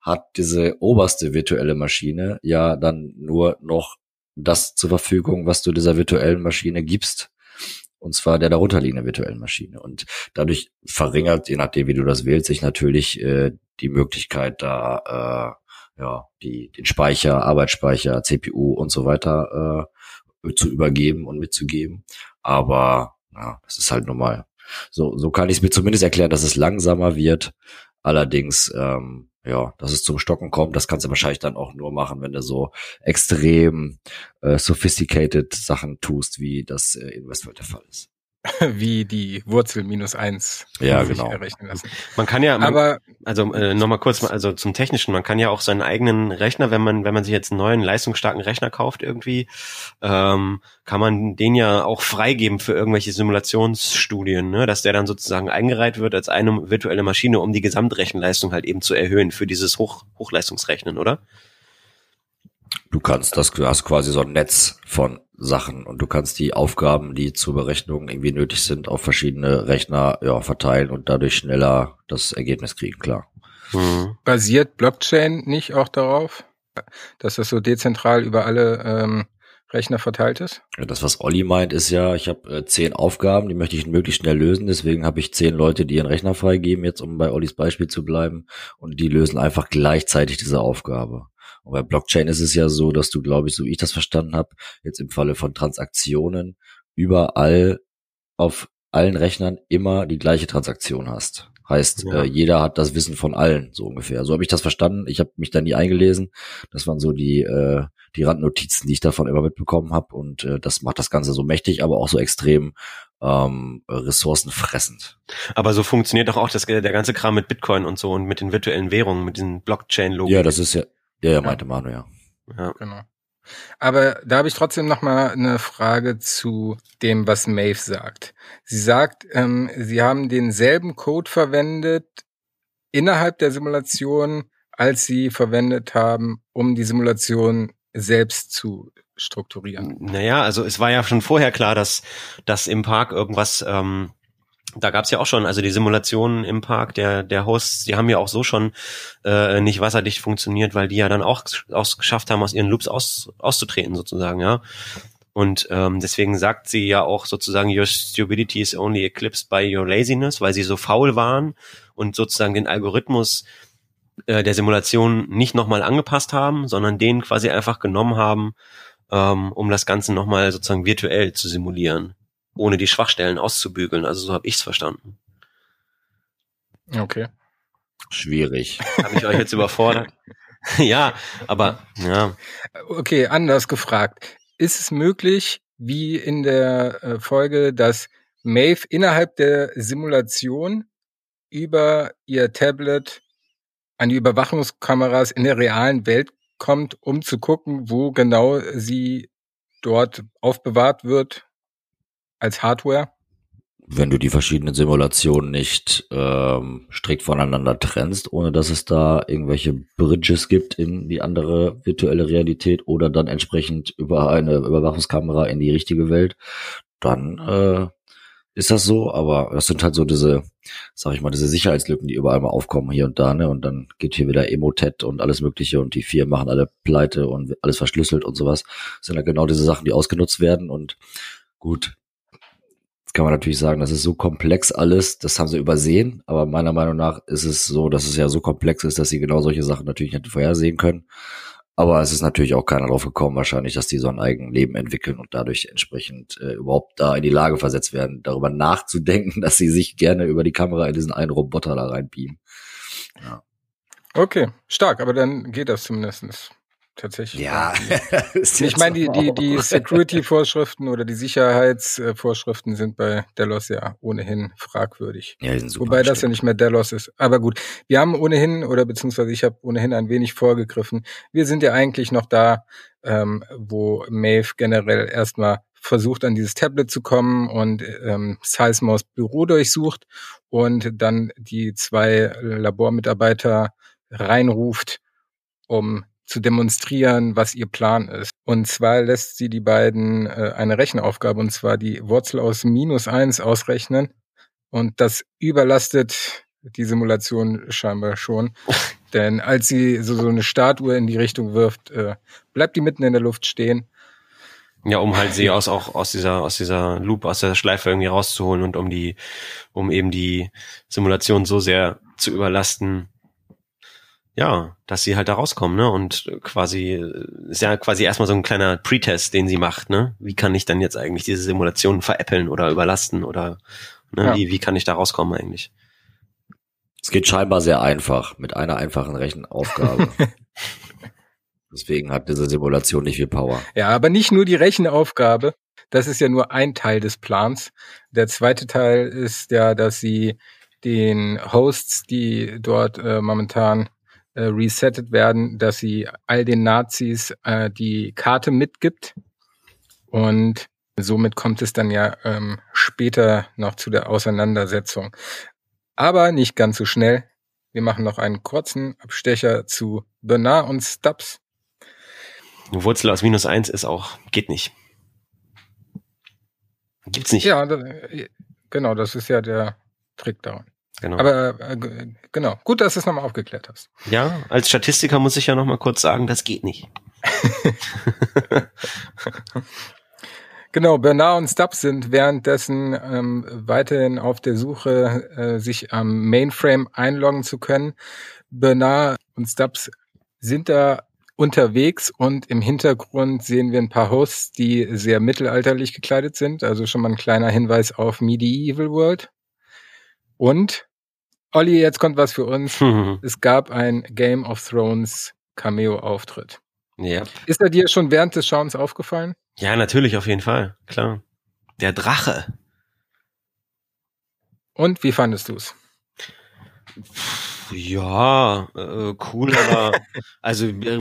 hat diese oberste virtuelle Maschine ja dann nur noch das zur Verfügung, was du dieser virtuellen Maschine gibst. Und zwar der darunterliegenden virtuellen Maschine. Und dadurch verringert, je nachdem, wie du das wählst, sich natürlich äh, die Möglichkeit, da äh, ja die den Speicher, Arbeitsspeicher, CPU und so weiter äh, zu übergeben und mitzugeben. Aber ja, das ist halt normal. So, so kann ich es mir zumindest erklären, dass es langsamer wird. Allerdings ähm, ja, dass es zum Stocken kommt, das kannst du wahrscheinlich dann auch nur machen, wenn du so extrem äh, sophisticated Sachen tust, wie das äh, in Westworld der Fall ist. wie die Wurzel minus eins ja, genau. errechnen lassen. Man kann ja, man, aber also äh, nochmal kurz, also zum Technischen, man kann ja auch seinen eigenen Rechner, wenn man, wenn man sich jetzt einen neuen leistungsstarken Rechner kauft irgendwie, ähm, kann man den ja auch freigeben für irgendwelche Simulationsstudien, ne? dass der dann sozusagen eingereiht wird als eine virtuelle Maschine, um die Gesamtrechenleistung halt eben zu erhöhen für dieses Hoch, Hochleistungsrechnen, oder? Du kannst das, du hast quasi so ein Netz von Sachen und du kannst die Aufgaben, die zur Berechnung irgendwie nötig sind, auf verschiedene Rechner ja, verteilen und dadurch schneller das Ergebnis kriegen, klar. Mhm. Basiert Blockchain nicht auch darauf, dass das so dezentral über alle ähm, Rechner verteilt ist? Ja, das, was Olli meint, ist ja, ich habe äh, zehn Aufgaben, die möchte ich möglichst schnell lösen. Deswegen habe ich zehn Leute, die ihren Rechner freigeben, jetzt um bei Ollis Beispiel zu bleiben. Und die lösen einfach gleichzeitig diese Aufgabe. Und bei Blockchain ist es ja so, dass du, glaube ich, so wie ich das verstanden habe, jetzt im Falle von Transaktionen überall auf allen Rechnern immer die gleiche Transaktion hast. Heißt, ja. äh, jeder hat das Wissen von allen, so ungefähr. So habe ich das verstanden. Ich habe mich da nie eingelesen. Das waren so die, äh, die Randnotizen, die ich davon immer mitbekommen habe. Und äh, das macht das Ganze so mächtig, aber auch so extrem ähm, ressourcenfressend. Aber so funktioniert doch auch das, der ganze Kram mit Bitcoin und so und mit den virtuellen Währungen, mit diesen Blockchain-Logik. Ja, das ist ja, ja, ja, meinte Manu, ja. Ja, genau. Aber da habe ich trotzdem noch mal eine Frage zu dem, was Maeve sagt. Sie sagt, ähm, sie haben denselben Code verwendet innerhalb der Simulation, als sie verwendet haben, um die Simulation selbst zu strukturieren. Naja, also es war ja schon vorher klar, dass, dass im Park irgendwas ähm, da gab's ja auch schon, also die Simulationen im Park der, der Hosts, die haben ja auch so schon äh, nicht wasserdicht funktioniert, weil die ja dann auch, auch geschafft haben, aus ihren Loops aus, auszutreten sozusagen, ja. Und ähm, deswegen sagt sie ja auch sozusagen, your stupidity is only eclipsed by your laziness, weil sie so faul waren und sozusagen den Algorithmus äh, der Simulation nicht nochmal angepasst haben, sondern den quasi einfach genommen haben, ähm, um das Ganze nochmal sozusagen virtuell zu simulieren ohne die Schwachstellen auszubügeln. Also so habe ich es verstanden. Okay. Schwierig. Habe ich euch jetzt überfordert? ja, aber ja. Okay, anders gefragt. Ist es möglich, wie in der äh, Folge, dass Maeve innerhalb der Simulation über ihr Tablet an die Überwachungskameras in der realen Welt kommt, um zu gucken, wo genau sie dort aufbewahrt wird als Hardware? Wenn du die verschiedenen Simulationen nicht ähm, strikt voneinander trennst, ohne dass es da irgendwelche Bridges gibt in die andere virtuelle Realität oder dann entsprechend über eine Überwachungskamera in die richtige Welt, dann äh, ist das so, aber das sind halt so diese, sag ich mal, diese Sicherheitslücken, die überall mal aufkommen hier und da, ne? Und dann geht hier wieder Emotet und alles Mögliche und die vier machen alle pleite und alles verschlüsselt und sowas. Das sind halt genau diese Sachen, die ausgenutzt werden und gut. Kann man natürlich sagen, das ist so komplex alles, das haben sie übersehen, aber meiner Meinung nach ist es so, dass es ja so komplex ist, dass sie genau solche Sachen natürlich nicht vorhersehen können. Aber es ist natürlich auch keiner drauf gekommen, wahrscheinlich, dass die so ein eigenes Leben entwickeln und dadurch entsprechend äh, überhaupt da in die Lage versetzt werden, darüber nachzudenken, dass sie sich gerne über die Kamera in diesen einen Roboter da reinbeamen. Ja. Okay, stark, aber dann geht das zumindestens tatsächlich. Ja, ich meine, die, die, die Security-Vorschriften oder die Sicherheitsvorschriften sind bei Delos ja ohnehin fragwürdig. Ja, Wobei das ja nicht mehr Delos ist. Aber gut, wir haben ohnehin, oder beziehungsweise ich habe ohnehin ein wenig vorgegriffen. Wir sind ja eigentlich noch da, ähm, wo Maeve generell erstmal versucht, an dieses Tablet zu kommen und ähm, Seismos Büro durchsucht und dann die zwei Labormitarbeiter reinruft, um zu demonstrieren, was ihr Plan ist. Und zwar lässt sie die beiden äh, eine Rechenaufgabe, und zwar die Wurzel aus minus eins ausrechnen. Und das überlastet die Simulation scheinbar schon. Denn als sie so, so eine Statue in die Richtung wirft, äh, bleibt die mitten in der Luft stehen. Ja, um halt sie aus auch aus dieser aus dieser Loop aus der Schleife irgendwie rauszuholen und um die um eben die Simulation so sehr zu überlasten, ja, dass sie halt da rauskommen, ne? Und quasi ist ja quasi erstmal so ein kleiner Pretest, den sie macht, ne? Wie kann ich dann jetzt eigentlich diese Simulation veräppeln oder überlasten oder ne? Ja. wie, wie kann ich da rauskommen eigentlich? Es geht scheinbar sehr einfach mit einer einfachen Rechenaufgabe. Deswegen hat diese Simulation nicht viel Power. Ja, aber nicht nur die Rechenaufgabe. Das ist ja nur ein Teil des Plans. Der zweite Teil ist ja, dass sie den Hosts, die dort äh, momentan äh, resettet werden, dass sie all den Nazis äh, die Karte mitgibt. Und somit kommt es dann ja ähm, später noch zu der Auseinandersetzung. Aber nicht ganz so schnell. Wir machen noch einen kurzen Abstecher zu Bernard und Stubbs. Eine Wurzel aus minus eins ist auch, geht nicht. Gibt's nicht. Ja, genau, das ist ja der Trick daran. Genau. Aber äh, genau, gut, dass du es nochmal aufgeklärt hast. Ja, als Statistiker muss ich ja nochmal kurz sagen, das geht nicht. genau, Bernard und Stubbs sind währenddessen ähm, weiterhin auf der Suche, äh, sich am Mainframe einloggen zu können. Bernard und Stubbs sind da unterwegs und im Hintergrund sehen wir ein paar Hosts, die sehr mittelalterlich gekleidet sind. Also schon mal ein kleiner Hinweis auf Medieval World. Und Olli, jetzt kommt was für uns. Mhm. Es gab ein Game of Thrones Cameo-Auftritt. Ja. Ist er dir schon während des Schauens aufgefallen? Ja, natürlich, auf jeden Fall. Klar. Der Drache. Und wie fandest du es? Ja, äh, cool, aber also äh,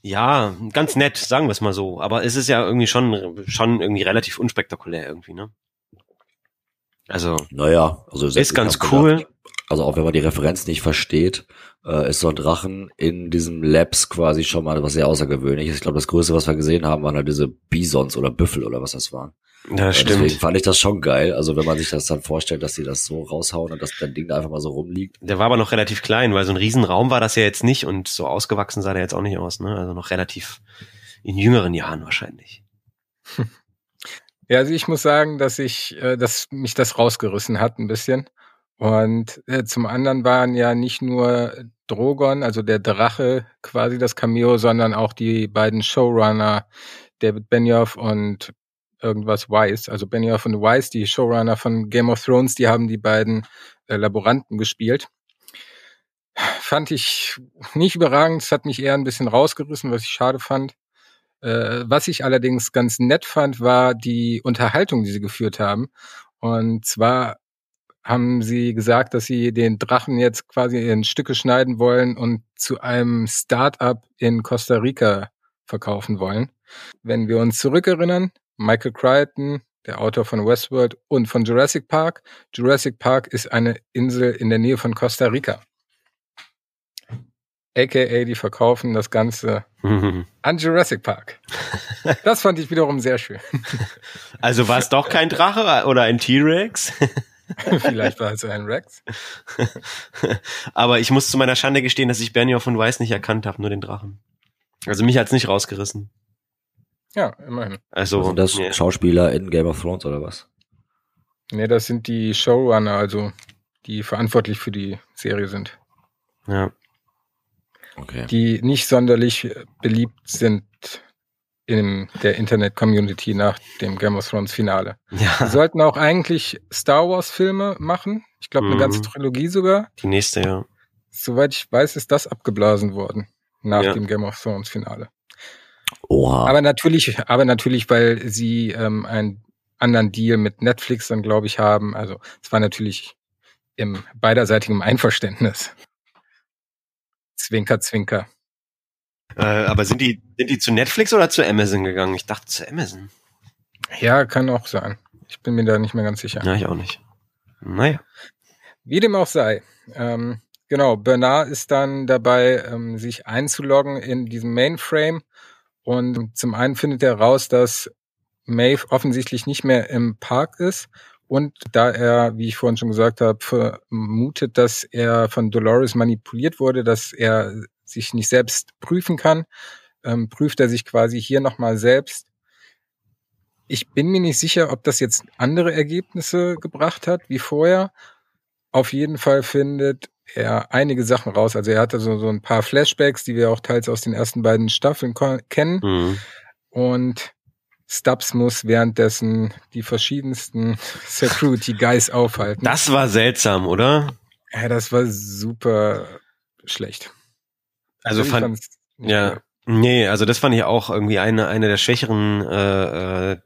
ja, ganz nett, sagen wir es mal so. Aber es ist ja irgendwie schon schon irgendwie relativ unspektakulär irgendwie, ne? Also, naja, also ist ganz cool. Gedacht, also auch wenn man die Referenz nicht versteht, äh, ist so ein Drachen in diesem Labs quasi schon mal was sehr außergewöhnliches. Ich glaube, das Größte, was wir gesehen haben, waren halt diese Bisons oder Büffel oder was das waren. Ja, äh, stimmt. Deswegen fand ich das schon geil. Also wenn man sich das dann vorstellt, dass sie das so raushauen und dass das Ding da einfach mal so rumliegt. Der war aber noch relativ klein, weil so ein Riesenraum war das ja jetzt nicht und so ausgewachsen sah der jetzt auch nicht aus, ne? Also noch relativ in jüngeren Jahren wahrscheinlich. Ja, also ich muss sagen, dass ich, äh, dass mich das rausgerissen hat ein bisschen. Und äh, zum anderen waren ja nicht nur Drogon, also der Drache quasi das Cameo, sondern auch die beiden Showrunner, David Benioff und irgendwas Weiss. Also Benioff und Weiss, die Showrunner von Game of Thrones, die haben die beiden äh, Laboranten gespielt. Fand ich nicht überragend, es hat mich eher ein bisschen rausgerissen, was ich schade fand. Äh, was ich allerdings ganz nett fand, war die Unterhaltung, die sie geführt haben. Und zwar haben sie gesagt, dass sie den Drachen jetzt quasi in Stücke schneiden wollen und zu einem Start-up in Costa Rica verkaufen wollen. Wenn wir uns zurückerinnern, Michael Crichton, der Autor von Westworld und von Jurassic Park. Jurassic Park ist eine Insel in der Nähe von Costa Rica. aka die verkaufen das Ganze Mhm. an Jurassic Park. Das fand ich wiederum sehr schön. Also war es doch kein Drache oder ein T-Rex? Vielleicht war es ein Rex. Aber ich muss zu meiner Schande gestehen, dass ich Benioff und Weiss nicht erkannt habe, nur den Drachen. Also mich hat's nicht rausgerissen. Ja, immerhin. Also Sind das nee. Schauspieler in Game of Thrones oder was? Nee, das sind die Showrunner, also die verantwortlich für die Serie sind. ja. Okay. Die nicht sonderlich beliebt sind in der Internet-Community nach dem Game of Thrones Finale. Sie ja, sollten auch eigentlich Star Wars-Filme machen. Ich glaube, eine Mhm. ganze Trilogie sogar. die nächste, ja. Soweit ich weiß, ist das abgeblasen worden nach Ja. dem Game of Thrones Finale. Oha. Aber natürlich, aber natürlich, weil sie ähm, einen anderen Deal mit Netflix dann, glaube ich, haben. Also es war natürlich im beiderseitigen Einverständnis. Zwinker, zwinker. Äh, aber sind die, sind die zu Netflix oder zu Amazon gegangen? Ich dachte zu Amazon. Ja, kann auch sein. Ich bin mir da nicht mehr ganz sicher. Ja, ich auch nicht. Naja. Wie dem auch sei. Ähm, genau, Bernard ist dann dabei, ähm, sich einzuloggen in diesem Mainframe. Und zum einen findet er raus, dass Maeve offensichtlich nicht mehr im Park ist. Und da er, wie ich vorhin schon gesagt habe, vermutet, dass er von Dolores manipuliert wurde, dass er sich nicht selbst prüfen kann, ähm, prüft er sich quasi hier nochmal selbst. Ich bin mir nicht sicher, ob das jetzt andere Ergebnisse gebracht hat wie vorher. Auf jeden Fall findet er einige Sachen raus. Also er hatte so, so ein paar Flashbacks, die wir auch teils aus den ersten beiden Staffeln kennen. Mhm. Und Stubbs muss währenddessen die verschiedensten Security Guys aufhalten. Das war seltsam, oder? ja, das war super schlecht. Also fand, nicht ja, gut. nee, also das fand ich auch irgendwie eine, eine der schwächeren, äh, äh,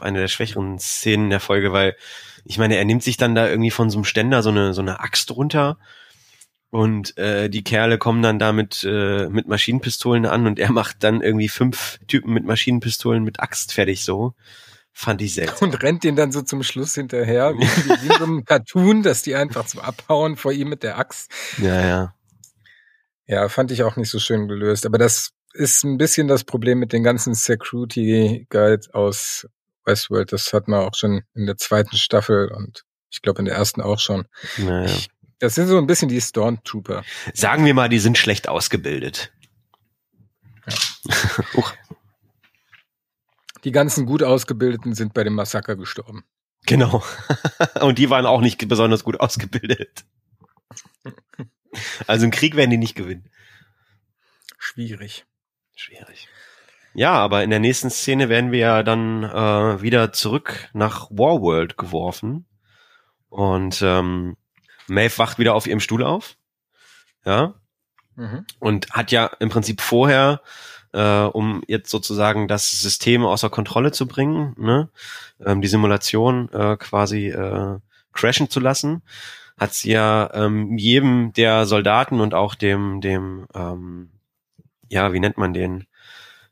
eine der schwächeren Szenen der Folge, weil ich meine, er nimmt sich dann da irgendwie von so einem Ständer so eine, so eine Axt runter und äh, die Kerle kommen dann da mit, äh, mit Maschinenpistolen an und er macht dann irgendwie fünf Typen mit Maschinenpistolen mit Axt fertig so. Fand ich seltsam. Und rennt ihn dann so zum Schluss hinterher, wie, wie in so einem Cartoon, dass die einfach so abhauen vor ihm mit der Axt. Ja, ja. Ja, fand ich auch nicht so schön gelöst. Aber das ist ein bisschen das Problem mit den ganzen Security Guides aus Westworld. Das hat man auch schon in der zweiten Staffel und ich glaube in der ersten auch schon. Naja. Das sind so ein bisschen die Stormtrooper. Sagen wir mal, die sind schlecht ausgebildet. Uch, Die ganzen gut ausgebildeten sind bei dem Massaker gestorben. genau. Und die waren auch nicht besonders gut ausgebildet. Also im Krieg werden die nicht gewinnen. Schwierig. Schwierig. Ja, aber in der nächsten Szene werden wir ja dann äh, wieder zurück nach Warworld geworfen. Und ähm, Maeve wacht wieder auf ihrem Stuhl auf. Ja. Mhm. und hat ja im Prinzip vorher, äh, um jetzt sozusagen das System außer Kontrolle zu bringen, ne, ähm, die Simulation äh, quasi äh, crashen zu lassen, hat sie ja ähm, jedem der Soldaten und auch dem, dem, ähm, ja, wie nennt man den?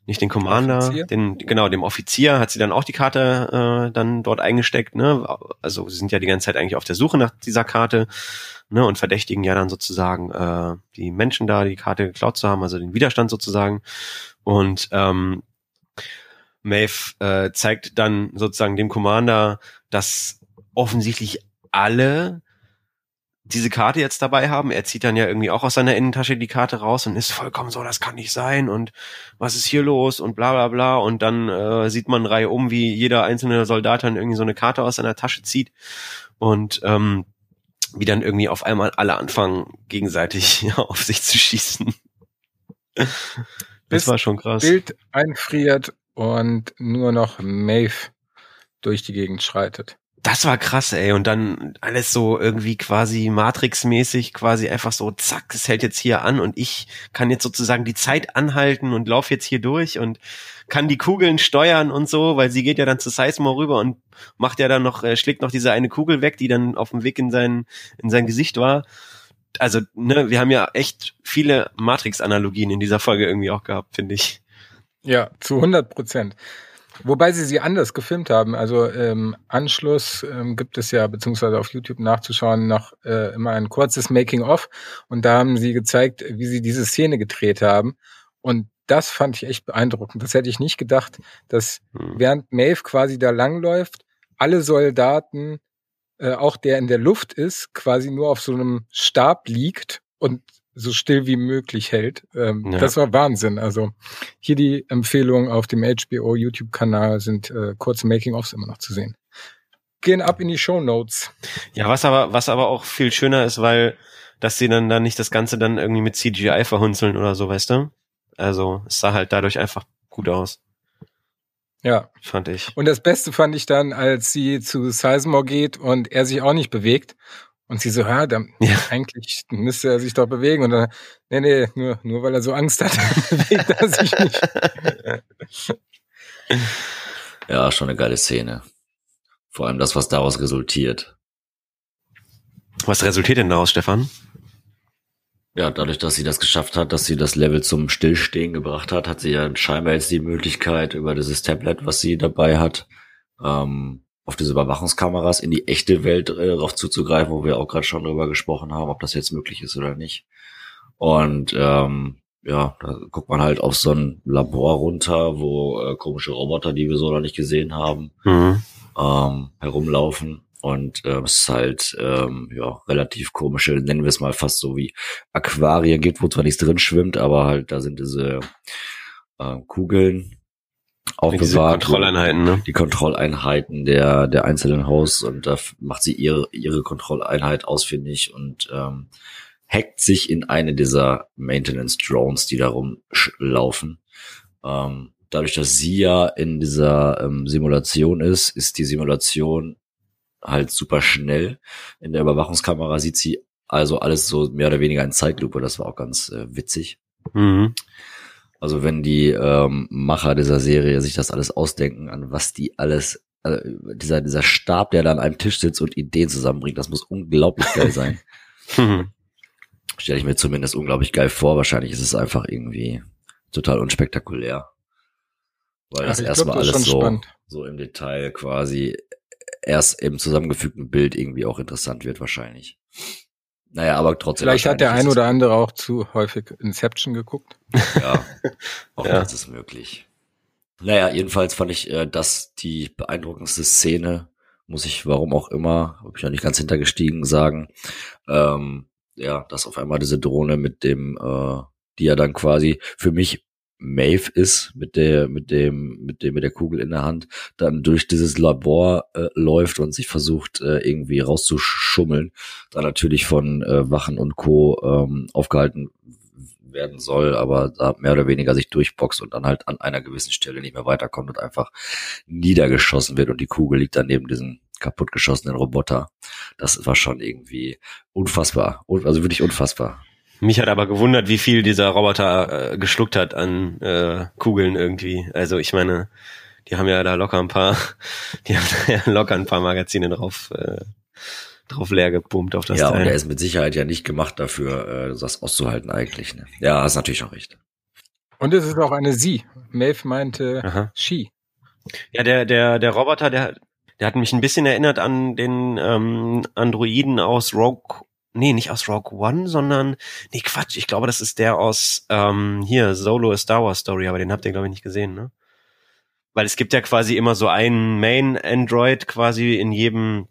Nicht den Commander, Offizier? den, genau, dem Offizier hat sie dann auch die Karte äh, dann dort eingesteckt, ne? Also sie sind ja die ganze Zeit eigentlich auf der Suche nach dieser Karte, ne? Und verdächtigen ja dann sozusagen äh, die Menschen da, die Karte geklaut zu haben, also den Widerstand sozusagen. Und ähm, Maeve äh, zeigt dann sozusagen dem Commander, dass offensichtlich alle diese Karte jetzt dabei haben. Er zieht dann ja irgendwie auch aus seiner Innentasche die Karte raus und ist vollkommen so, das kann nicht sein und was ist hier los und bla bla bla. Und dann äh, sieht man Reihe um, wie jeder einzelne Soldat dann irgendwie so eine Karte aus seiner Tasche zieht und ähm, wie dann irgendwie auf einmal alle anfangen, gegenseitig auf sich zu schießen. Das Bis war schon krass. Bild einfriert und nur noch Maeve durch die Gegend schreitet. Das war krass, ey. Und dann alles so irgendwie quasi Matrix-mäßig, quasi einfach so, zack, es hält jetzt hier an und ich kann jetzt sozusagen die Zeit anhalten und laufe jetzt hier durch und kann die Kugeln steuern und so, weil sie geht ja dann zu Sizemore rüber und macht ja dann noch, äh, schlägt noch diese eine Kugel weg, die dann auf dem Weg in sein, in sein Gesicht war. Also, ne, wir haben ja echt viele Matrix-Analogien in dieser Folge irgendwie auch gehabt, finde ich. Ja, zu 100 Prozent. Wobei sie sie anders gefilmt haben. Also im Anschluss ähm, gibt es ja, beziehungsweise auf YouTube nachzuschauen, noch äh, immer ein kurzes Making-of. Und da haben sie gezeigt, wie sie diese Szene gedreht haben. Und das fand ich echt beeindruckend. Das hätte ich nicht gedacht, dass hm. während Maeve quasi da langläuft, alle Soldaten, äh, auch der in der Luft ist, quasi nur auf so einem Stab liegt und so still wie möglich hält. Ähm, ja. Das war Wahnsinn. Also hier die Empfehlungen auf dem HBO YouTube-Kanal sind äh, kurze Making-ofs immer noch zu sehen. Gehen ab in die Show Notes. Ja, was aber was aber auch viel schöner ist, weil dass sie dann dann nicht das Ganze dann irgendwie mit CGI verhunzeln oder so, weißt du? Also es sah halt dadurch einfach gut aus. Ja. Fand ich. Und das Beste fand ich dann, als sie zu Sizemore geht und er sich auch nicht bewegt. Und sie so, ja, dann ja. eigentlich müsste er sich doch bewegen. Und dann, nee, nee, nur, nur weil er so Angst hat, bewegt er sich nicht. Ja, schon eine geile Szene. Vor allem das, was daraus resultiert. Was resultiert denn daraus, Stefan? Ja, dadurch, dass sie das geschafft hat, dass sie das Level zum Stillstehen gebracht hat, hat sie ja scheinbar jetzt die Möglichkeit, über dieses Tablet, was sie dabei hat, ähm, auf diese Überwachungskameras in die echte Welt äh, drauf zuzugreifen, wo wir auch gerade schon drüber gesprochen haben, ob das jetzt möglich ist oder nicht. Und ähm, ja, da guckt man halt auf so ein Labor runter, wo äh, komische Roboter, die wir so noch nicht gesehen haben, mhm. ähm, herumlaufen. Und äh, es ist halt ähm, ja relativ komische, nennen wir es mal fast so wie Aquarien gibt, wo zwar nichts drin schwimmt, aber halt da sind diese äh, Kugeln aufbewahrt. Die Kontrolleinheiten, ne? Die Kontrolleinheiten der der einzelnen Hosts und da macht sie ihre ihre Kontrolleinheit ausfindig und ähm, hackt sich in eine dieser Maintenance Drones, die darum laufen. Ähm, dadurch, dass sie ja in dieser ähm, Simulation ist, ist die Simulation halt super schnell. In der Überwachungskamera sieht sie also alles so mehr oder weniger in Zeitlupe. Das war auch ganz äh, witzig. Mhm. Also wenn die ähm, Macher dieser Serie sich das alles ausdenken, an was die alles, äh, dieser, dieser Stab, der da an einem Tisch sitzt und Ideen zusammenbringt, das muss unglaublich geil sein. Stelle ich mir zumindest unglaublich geil vor. Wahrscheinlich ist es einfach irgendwie total unspektakulär. Weil das erstmal alles so, so im Detail quasi erst im zusammengefügten Bild irgendwie auch interessant wird wahrscheinlich. Naja, aber trotzdem. Vielleicht hat der ein oder andere auch zu häufig Inception geguckt. Ja, auch ja. das ist möglich. Naja, jedenfalls fand ich äh, das die beeindruckendste Szene, muss ich, warum auch immer, habe ich noch nicht ganz hintergestiegen, sagen. Ähm, ja, dass auf einmal diese Drohne mit dem, äh, die ja dann quasi für mich Maeve ist mit der mit dem mit dem mit der Kugel in der Hand dann durch dieses Labor äh, läuft und sich versucht äh, irgendwie rauszuschummeln, da natürlich von äh, Wachen und Co ähm, aufgehalten werden soll, aber da mehr oder weniger sich durchboxt und dann halt an einer gewissen Stelle nicht mehr weiterkommt und einfach niedergeschossen wird und die Kugel liegt dann neben diesem kaputtgeschossenen Roboter. Das war schon irgendwie unfassbar, also wirklich unfassbar. Mich hat aber gewundert, wie viel dieser Roboter äh, geschluckt hat an äh, Kugeln irgendwie. Also ich meine, die haben ja da locker ein paar, die haben da ja locker ein paar Magazine drauf, äh, drauf leer gepumpt auf das ja, Teil. Ja, und er ist mit Sicherheit ja nicht gemacht dafür, äh, das auszuhalten eigentlich. Ne? Ja, hast natürlich auch recht. Und es ist auch eine Sie. Maeve meinte Aha. She. Ja, der, der, der Roboter, der, der hat mich ein bisschen erinnert an den ähm, Androiden aus Rogue nee, nicht aus Rogue One, sondern, nee, Quatsch, ich glaube, das ist der aus, ähm, hier, Solo a Star Wars Story, aber den habt ihr, glaube ich, nicht gesehen, ne? Weil es gibt ja quasi immer so einen Main-Android quasi in jedem,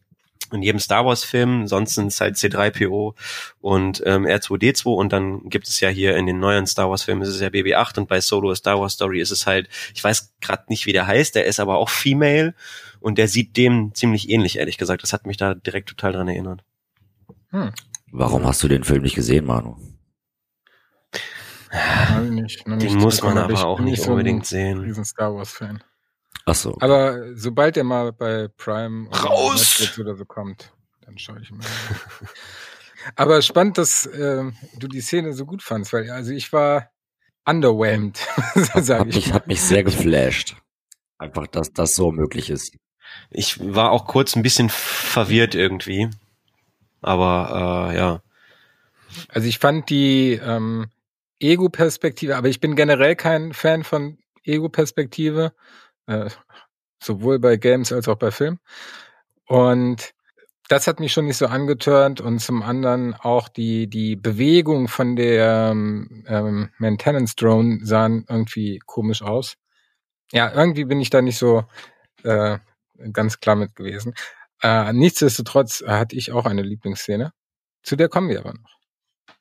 in jedem Star Wars Film, sonst sind es halt C3PO und ähm, R2D2 und dann gibt es ja hier in den neuen Star Wars Filmen ist es ja BB8 und bei Solo a Star Wars Story ist es halt, ich weiß gerade nicht, wie der heißt, der ist aber auch Female und der sieht dem ziemlich ähnlich, ehrlich gesagt. Das hat mich da direkt total dran erinnert. Hm. Warum hast du den Film nicht gesehen, Manu? Nicht, den muss man aber auch nicht unbedingt so sehen. Riesen Star Wars Fan. Ach so. Aber sobald er mal bei Prime Raus! oder so kommt, dann schaue ich mal. aber spannend, dass äh, du die Szene so gut fandst, weil also ich war underwhelmed, sage ich. Mich, hat mich sehr geflasht. Einfach, dass das so möglich ist. Ich war auch kurz ein bisschen verwirrt irgendwie. Aber äh, ja. Also ich fand die ähm, Ego-Perspektive, aber ich bin generell kein Fan von Ego-Perspektive. äh, sowohl bei Games als auch bei Film. Und das hat mich schon nicht so angetörnt und zum anderen auch die, die Bewegung von der ähm, Maintenance Drone sahen irgendwie komisch aus. Ja, irgendwie bin ich da nicht so äh, ganz klar mit gewesen. Äh, nichtsdestotrotz hatte ich auch eine Lieblingsszene. Zu der kommen wir aber noch.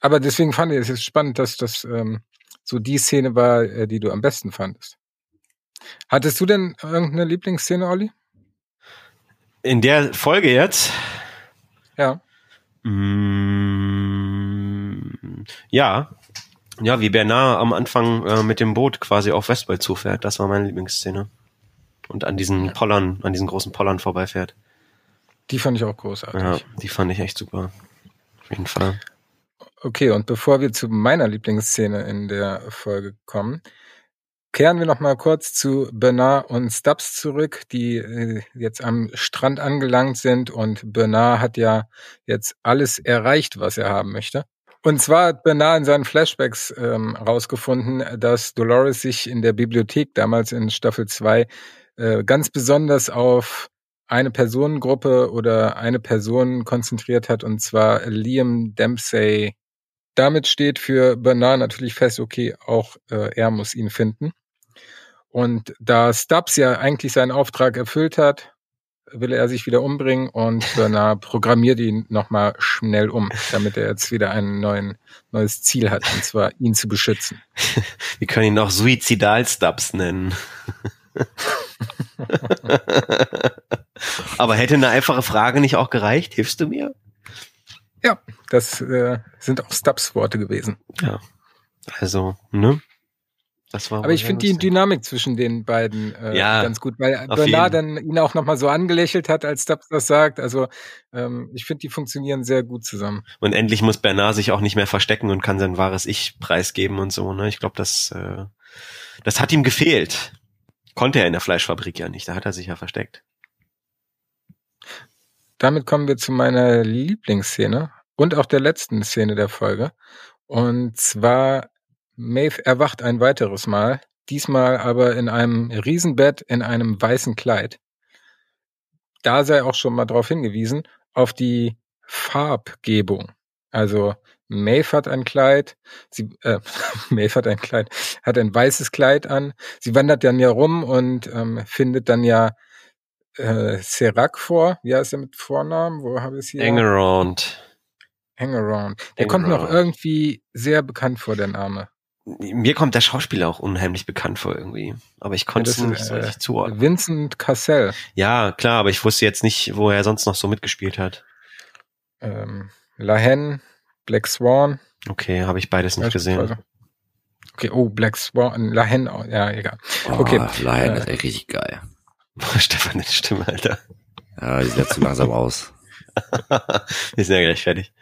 Aber deswegen fand ich es jetzt spannend, dass das ähm, so die Szene war, äh, die du am besten fandest. Hattest du denn irgendeine Lieblingsszene, Olli? In der Folge jetzt? Ja. Mm, ja. Ja, wie Bernard am Anfang äh, mit dem Boot quasi auf Westwall zufährt. Das war meine Lieblingsszene. Und an diesen Pollern, an diesen großen Pollern vorbeifährt. Die fand ich auch großartig. Ja, die fand ich echt super. Auf jeden Fall. Okay, und bevor wir zu meiner Lieblingsszene in der Folge kommen, kehren wir noch mal kurz zu Bernard und Stubbs zurück, die äh, jetzt am Strand angelangt sind und Bernard hat ja jetzt alles erreicht, was er haben möchte. Und zwar hat Bernard in seinen Flashbacks ähm, rausgefunden, dass Dolores sich in der Bibliothek damals in Staffel 2 äh, ganz besonders auf eine Personengruppe oder eine Person konzentriert hat, und zwar Liam Dempsey. Damit steht für Bernard natürlich fest, okay, auch äh, er muss ihn finden. Und da Stubbs ja eigentlich seinen Auftrag erfüllt hat, will er sich wieder umbringen und Bernard programmiert ihn nochmal schnell um, damit er jetzt wieder ein neuen, neues Ziel hat, und zwar ihn zu beschützen. Wir können ihn noch Suizidal-Stubbs nennen. Aber hätte eine einfache Frage nicht auch gereicht? Hilfst du mir? Ja, das äh, sind auch Stubbs Worte gewesen. Ja. Also, ne? Das war Aber ich finde die Dynamik zwischen den beiden äh, ja, ganz gut, weil Bernard dann ihn auch nochmal so angelächelt hat, als Stubbs das sagt. Also ähm, ich finde, die funktionieren sehr gut zusammen. Und endlich muss Bernard sich auch nicht mehr verstecken und kann sein wahres Ich preisgeben und so. Ne? Ich glaube, das, äh, das hat ihm gefehlt. Konnte er in der Fleischfabrik ja nicht, da hat er sich ja versteckt. Damit kommen wir zu meiner Lieblingsszene und auch der letzten Szene der Folge. Und zwar Maeve erwacht ein weiteres Mal, diesmal aber in einem Riesenbett in einem weißen Kleid. Da sei auch schon mal darauf hingewiesen, auf die Farbgebung. Also Maeve hat ein Kleid, sie, äh, Maeve hat ein Kleid, hat ein weißes Kleid an. Sie wandert dann ja rum und ähm, findet dann ja äh, Serac vor. Wie heißt er mit Vornamen? Wo habe ich es hier? Hangaround. Hangaround. Der kommt noch irgendwie sehr bekannt vor, der Name. Mir kommt der Schauspieler auch unheimlich bekannt vor irgendwie. Aber ich konnte ja, es nicht so richtig zuordnen. Vincent Cassell. Ja, klar, aber ich wusste jetzt nicht, wo er sonst noch so mitgespielt hat. Ähm, Lahen, Black Swan. Okay, habe ich beides nicht gesehen. Okay, oh, Black Swan, Lahen, oh, ja, egal. Oh, okay. Lahen äh, ist echt richtig geil. Stefan, deine Stimme, Alter. Ja, die sieht ja zu langsam aus. Wir sind ja gleich fertig.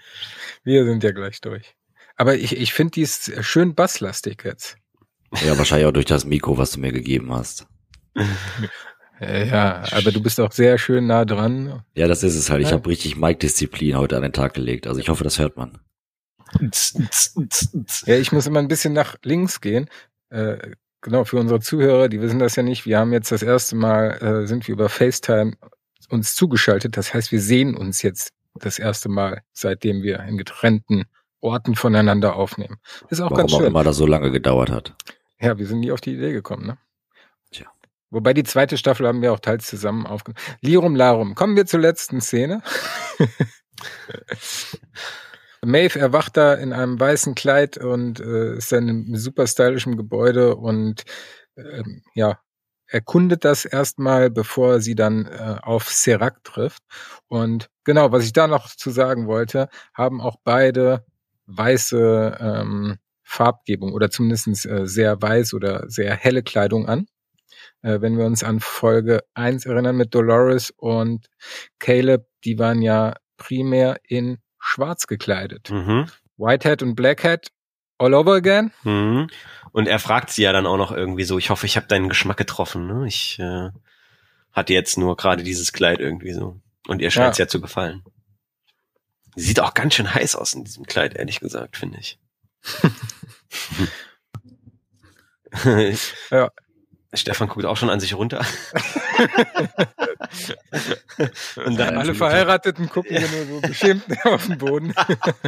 Wir sind ja gleich durch. Aber ich, ich finde, die ist schön basslastig jetzt. Ja, wahrscheinlich auch durch das Mikro, was du mir gegeben hast. Ja, aber du bist auch sehr schön nah dran. Ja, das ist es halt. Ich habe richtig Mic-Disziplin heute an den Tag gelegt. Also ich hoffe, das hört man. Ja, ich muss immer ein bisschen nach links gehen. Äh, genau, für unsere Zuhörer, die wissen das ja nicht. Wir haben jetzt das erste Mal, äh, sind wir über FaceTime uns zugeschaltet. Das heißt, wir sehen uns jetzt das erste Mal, seitdem wir in getrennten Orten voneinander aufnehmen. ist auch Warum ganz schön. Warum auch immer das so lange gedauert hat. Ja, wir sind nie auf die Idee gekommen, ne? Tja. Wobei die zweite Staffel haben wir auch teils zusammen aufgenommen. Lirum Larum. Kommen wir zur letzten Szene. Maeve erwacht da in einem weißen Kleid und äh, ist dann in einem super stylischen Gebäude und äh, ja, erkundet das erstmal, bevor sie dann äh, auf Serac trifft. Und genau, was ich da noch zu sagen wollte, haben auch beide weiße ähm, Farbgebung oder zumindest äh, sehr weiß oder sehr helle Kleidung an. Äh, wenn wir uns an Folge 1 erinnern mit Dolores und Caleb, die waren ja primär in schwarz gekleidet. Mhm. Whitehead und Blackhead all over again. Mhm. Und er fragt sie ja dann auch noch irgendwie so, ich hoffe, ich habe deinen Geschmack getroffen. Ne? Ich äh, hatte jetzt nur gerade dieses Kleid irgendwie so. Und ihr scheint es ja. ja zu gefallen. Sieht auch ganz schön heiß aus in diesem Kleid, ehrlich gesagt, finde ich. ja. Stefan guckt auch schon an sich runter. und dann alle Verheirateten gucken ja. nur so beschämt auf den Boden.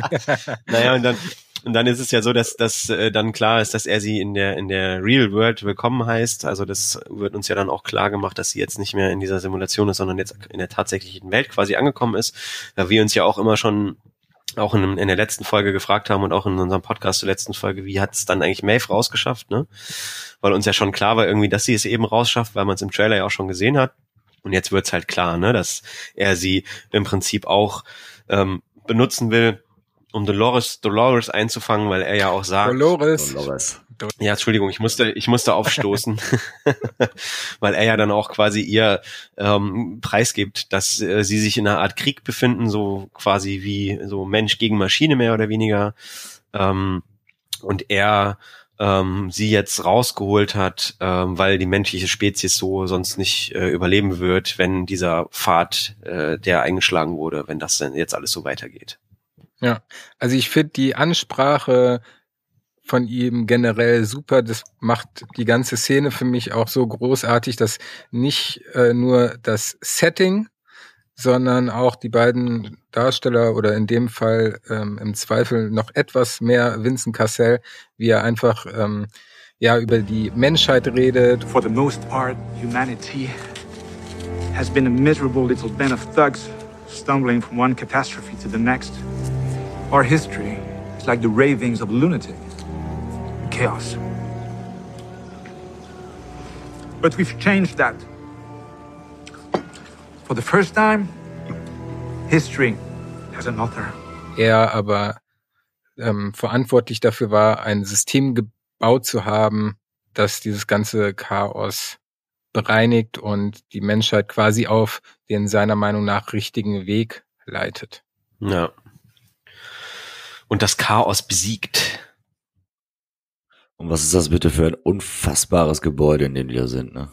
naja, und dann, und dann ist es ja so, dass, dass äh, dann klar ist, dass er sie in der, in der Real World willkommen heißt. Also das wird uns ja dann auch klar gemacht, dass sie jetzt nicht mehr in dieser Simulation ist, sondern jetzt in der tatsächlichen Welt quasi angekommen ist. Da wir uns ja auch immer schon auch in, in der letzten Folge gefragt haben und auch in unserem Podcast zur letzten Folge, wie hat es dann eigentlich Maeve rausgeschafft, ne? Weil uns ja schon klar war irgendwie, dass sie es eben rausschafft, weil man es im Trailer ja auch schon gesehen hat. Und jetzt wird's halt klar, ne, dass er sie im Prinzip auch ähm, benutzen will, um Dolores, Dolores einzufangen, weil er ja auch sagt. Dolores. Dolores. Ja, Entschuldigung, ich musste, ich musste aufstoßen, weil er ja dann auch quasi ihr ähm, preisgibt, dass äh, sie sich in einer Art Krieg befinden, so quasi wie so Mensch gegen Maschine mehr oder weniger. Ähm, und er ähm, sie jetzt rausgeholt hat, ähm, weil die menschliche Spezies so sonst nicht äh, überleben wird, wenn dieser Pfad, äh, der eingeschlagen wurde, wenn das dann jetzt alles so weitergeht. Ja, also ich finde die Ansprache von ihm generell super. Das macht die ganze Szene für mich auch so großartig, dass nicht äh, nur das Setting, sondern auch die beiden Darsteller oder in dem Fall ähm, im Zweifel noch etwas mehr Vincent Cassell, wie er einfach ähm, ja über die Menschheit redet. For the most part, humanity has been a miserable little band of thugs stumbling from one catastrophe to the next. Our history is like the ravings of a lunatic. Chaos. But we've changed that. For the first time, history has an author. Er aber ähm, verantwortlich dafür war, ein System gebaut zu haben, das dieses ganze Chaos bereinigt und die Menschheit quasi auf den seiner Meinung nach richtigen Weg leitet. Ja. Und das Chaos besiegt. Und was ist das bitte für ein unfassbares Gebäude, in dem die da sind, ne?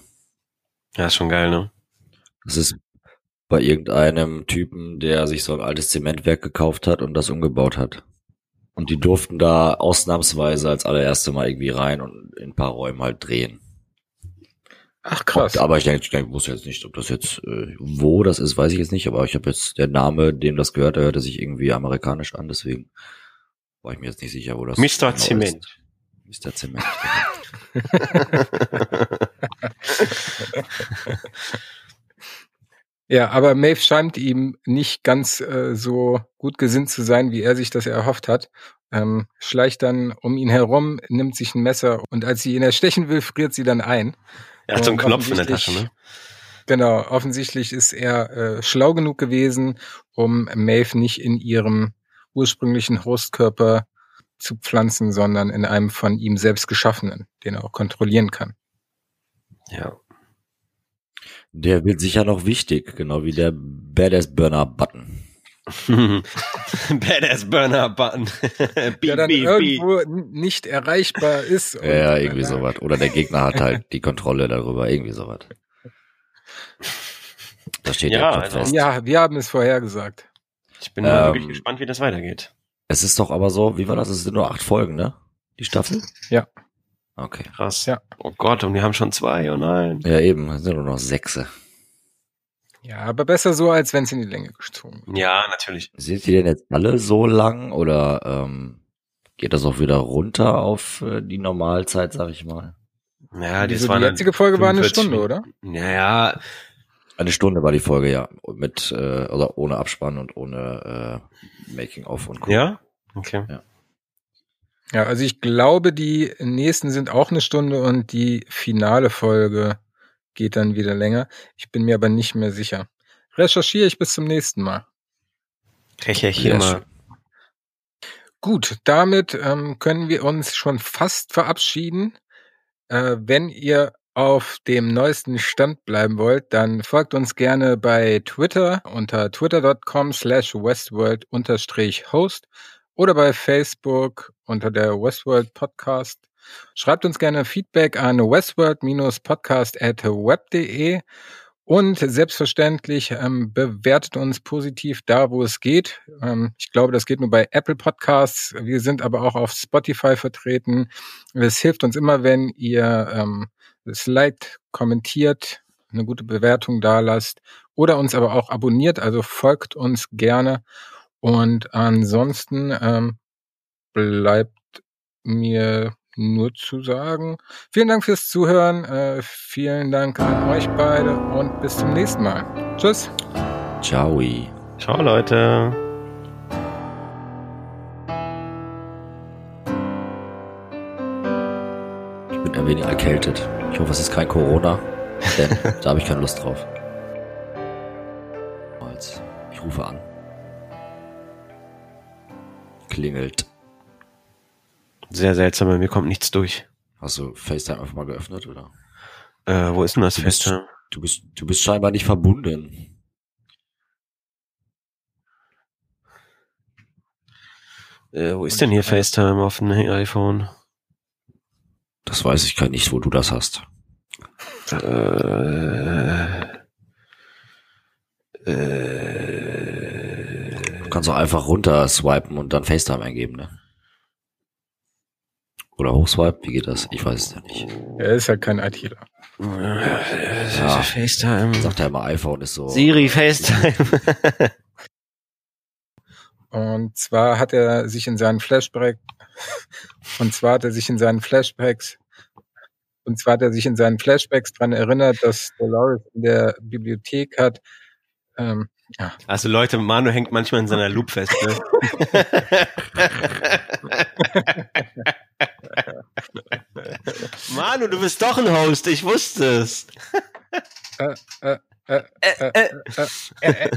Ja, ist schon geil, ne? Das ist bei irgendeinem Typen, der sich so ein altes Zementwerk gekauft hat und das umgebaut hat. Und die durften da ausnahmsweise als allererste Mal irgendwie rein und in ein paar Räumen halt drehen. Ach krass. aber ich denke, ich denke, wusste jetzt nicht, ob das jetzt äh, wo das ist, weiß ich jetzt nicht, aber ich habe jetzt der Name, dem das gehört, der hörte sich irgendwie amerikanisch an, deswegen war ich mir jetzt nicht sicher, wo das Mr. Genau Zement. Ist. Mr. Zement. ja, aber Maeve scheint ihm nicht ganz äh, so gut gesinnt zu sein, wie er sich das erhofft hat. Ähm, schleicht dann um ihn herum, nimmt sich ein Messer und als sie ihn erstechen will, friert sie dann ein. Er hat so einen Knopf in der Tasche, ne? Genau, offensichtlich ist er äh, schlau genug gewesen, um Maeve nicht in ihrem ursprünglichen Hostkörper zu pflanzen, sondern in einem von ihm selbst geschaffenen, den er auch kontrollieren kann. Ja. Der wird sicher noch wichtig, genau wie der Badass Burner Button. Badass Burner Button. der dann irgendwo nicht erreichbar ist. ja, irgendwie sowas. Oder der Gegner hat halt die Kontrolle darüber, irgendwie sowas. Da steht ja, ja also, Ja, wir haben es vorhergesagt. Ich bin ähm, wirklich gespannt, wie das weitergeht. Es ist doch aber so, wie war das? Es sind nur acht Folgen, ne? Die Staffel? Ja. Okay. Krass. Ja. Oh Gott, und wir haben schon zwei, oh nein. Ja, eben, es sind nur noch sechs. Ja, aber besser so, als wenn es in die Länge gezogen wird. Ja, natürlich. Sind die denn jetzt alle so lang oder ähm, geht das auch wieder runter auf äh, die Normalzeit, sag ich mal? Ja, die, so, die jetzige Folge war eine Stunde, oder? Naja. Eine Stunde war die Folge, ja. Mit, äh, oder ohne Abspann und ohne äh, Making-of und Co. Ja? Okay. Ja. ja, also ich glaube, die nächsten sind auch eine Stunde und die finale Folge geht dann wieder länger. Ich bin mir aber nicht mehr sicher. Recherchiere ich bis zum nächsten Mal. Recherchiere mal. Gut, damit ähm, können wir uns schon fast verabschieden. Äh, wenn ihr auf dem neuesten Stand bleiben wollt, dann folgt uns gerne bei Twitter unter twitter.com slash westworld-host oder bei Facebook unter der Westworld Podcast. Schreibt uns gerne Feedback an westworld-podcast at web.de Und selbstverständlich ähm, bewertet uns positiv da, wo es geht. Ähm, ich glaube, das geht nur bei Apple Podcasts. Wir sind aber auch auf Spotify vertreten. Es hilft uns immer, wenn ihr ähm, es liked, kommentiert, eine gute Bewertung da lasst oder uns aber auch abonniert. Also folgt uns gerne. Und ansonsten ähm, bleibt mir nur zu sagen. Vielen Dank fürs Zuhören. Äh, vielen Dank an euch beide und bis zum nächsten Mal. Tschüss. Ciao. Ciao, Leute. Ich bin ein wenig erkältet. Ich hoffe, es ist kein Corona, denn da habe ich keine Lust drauf. Ich rufe an. Klingelt. Sehr seltsam, mir kommt nichts durch. Hast du FaceTime einfach mal geöffnet, oder? Äh, wo ist denn das du bist, FaceTime? Du bist, du bist scheinbar nicht verbunden. Äh, wo ist denn hier FaceTime auf dem iPhone? Das weiß ich gar nicht, wo du das hast. Äh, äh, du kannst auch einfach runter swipen und dann FaceTime eingeben, ne? Oder hochswipe, wie geht das? Ich weiß es ja nicht. Er ist ja kein ITler. Ja, FaceTime. Sagt er immer, iPhone ist so. Siri, FaceTime. und zwar hat er sich in seinen Flashback, und zwar hat er sich in seinen Flashbacks, und zwar hat er sich in seinen Flashbacks dran erinnert, dass Dolores in der Bibliothek hat, ähm, ja. Also Leute, Manu hängt manchmal in seiner Loop fest. Ne? Manu, du bist doch ein Host, ich wusste es. äh, äh, äh, äh, äh, äh, äh.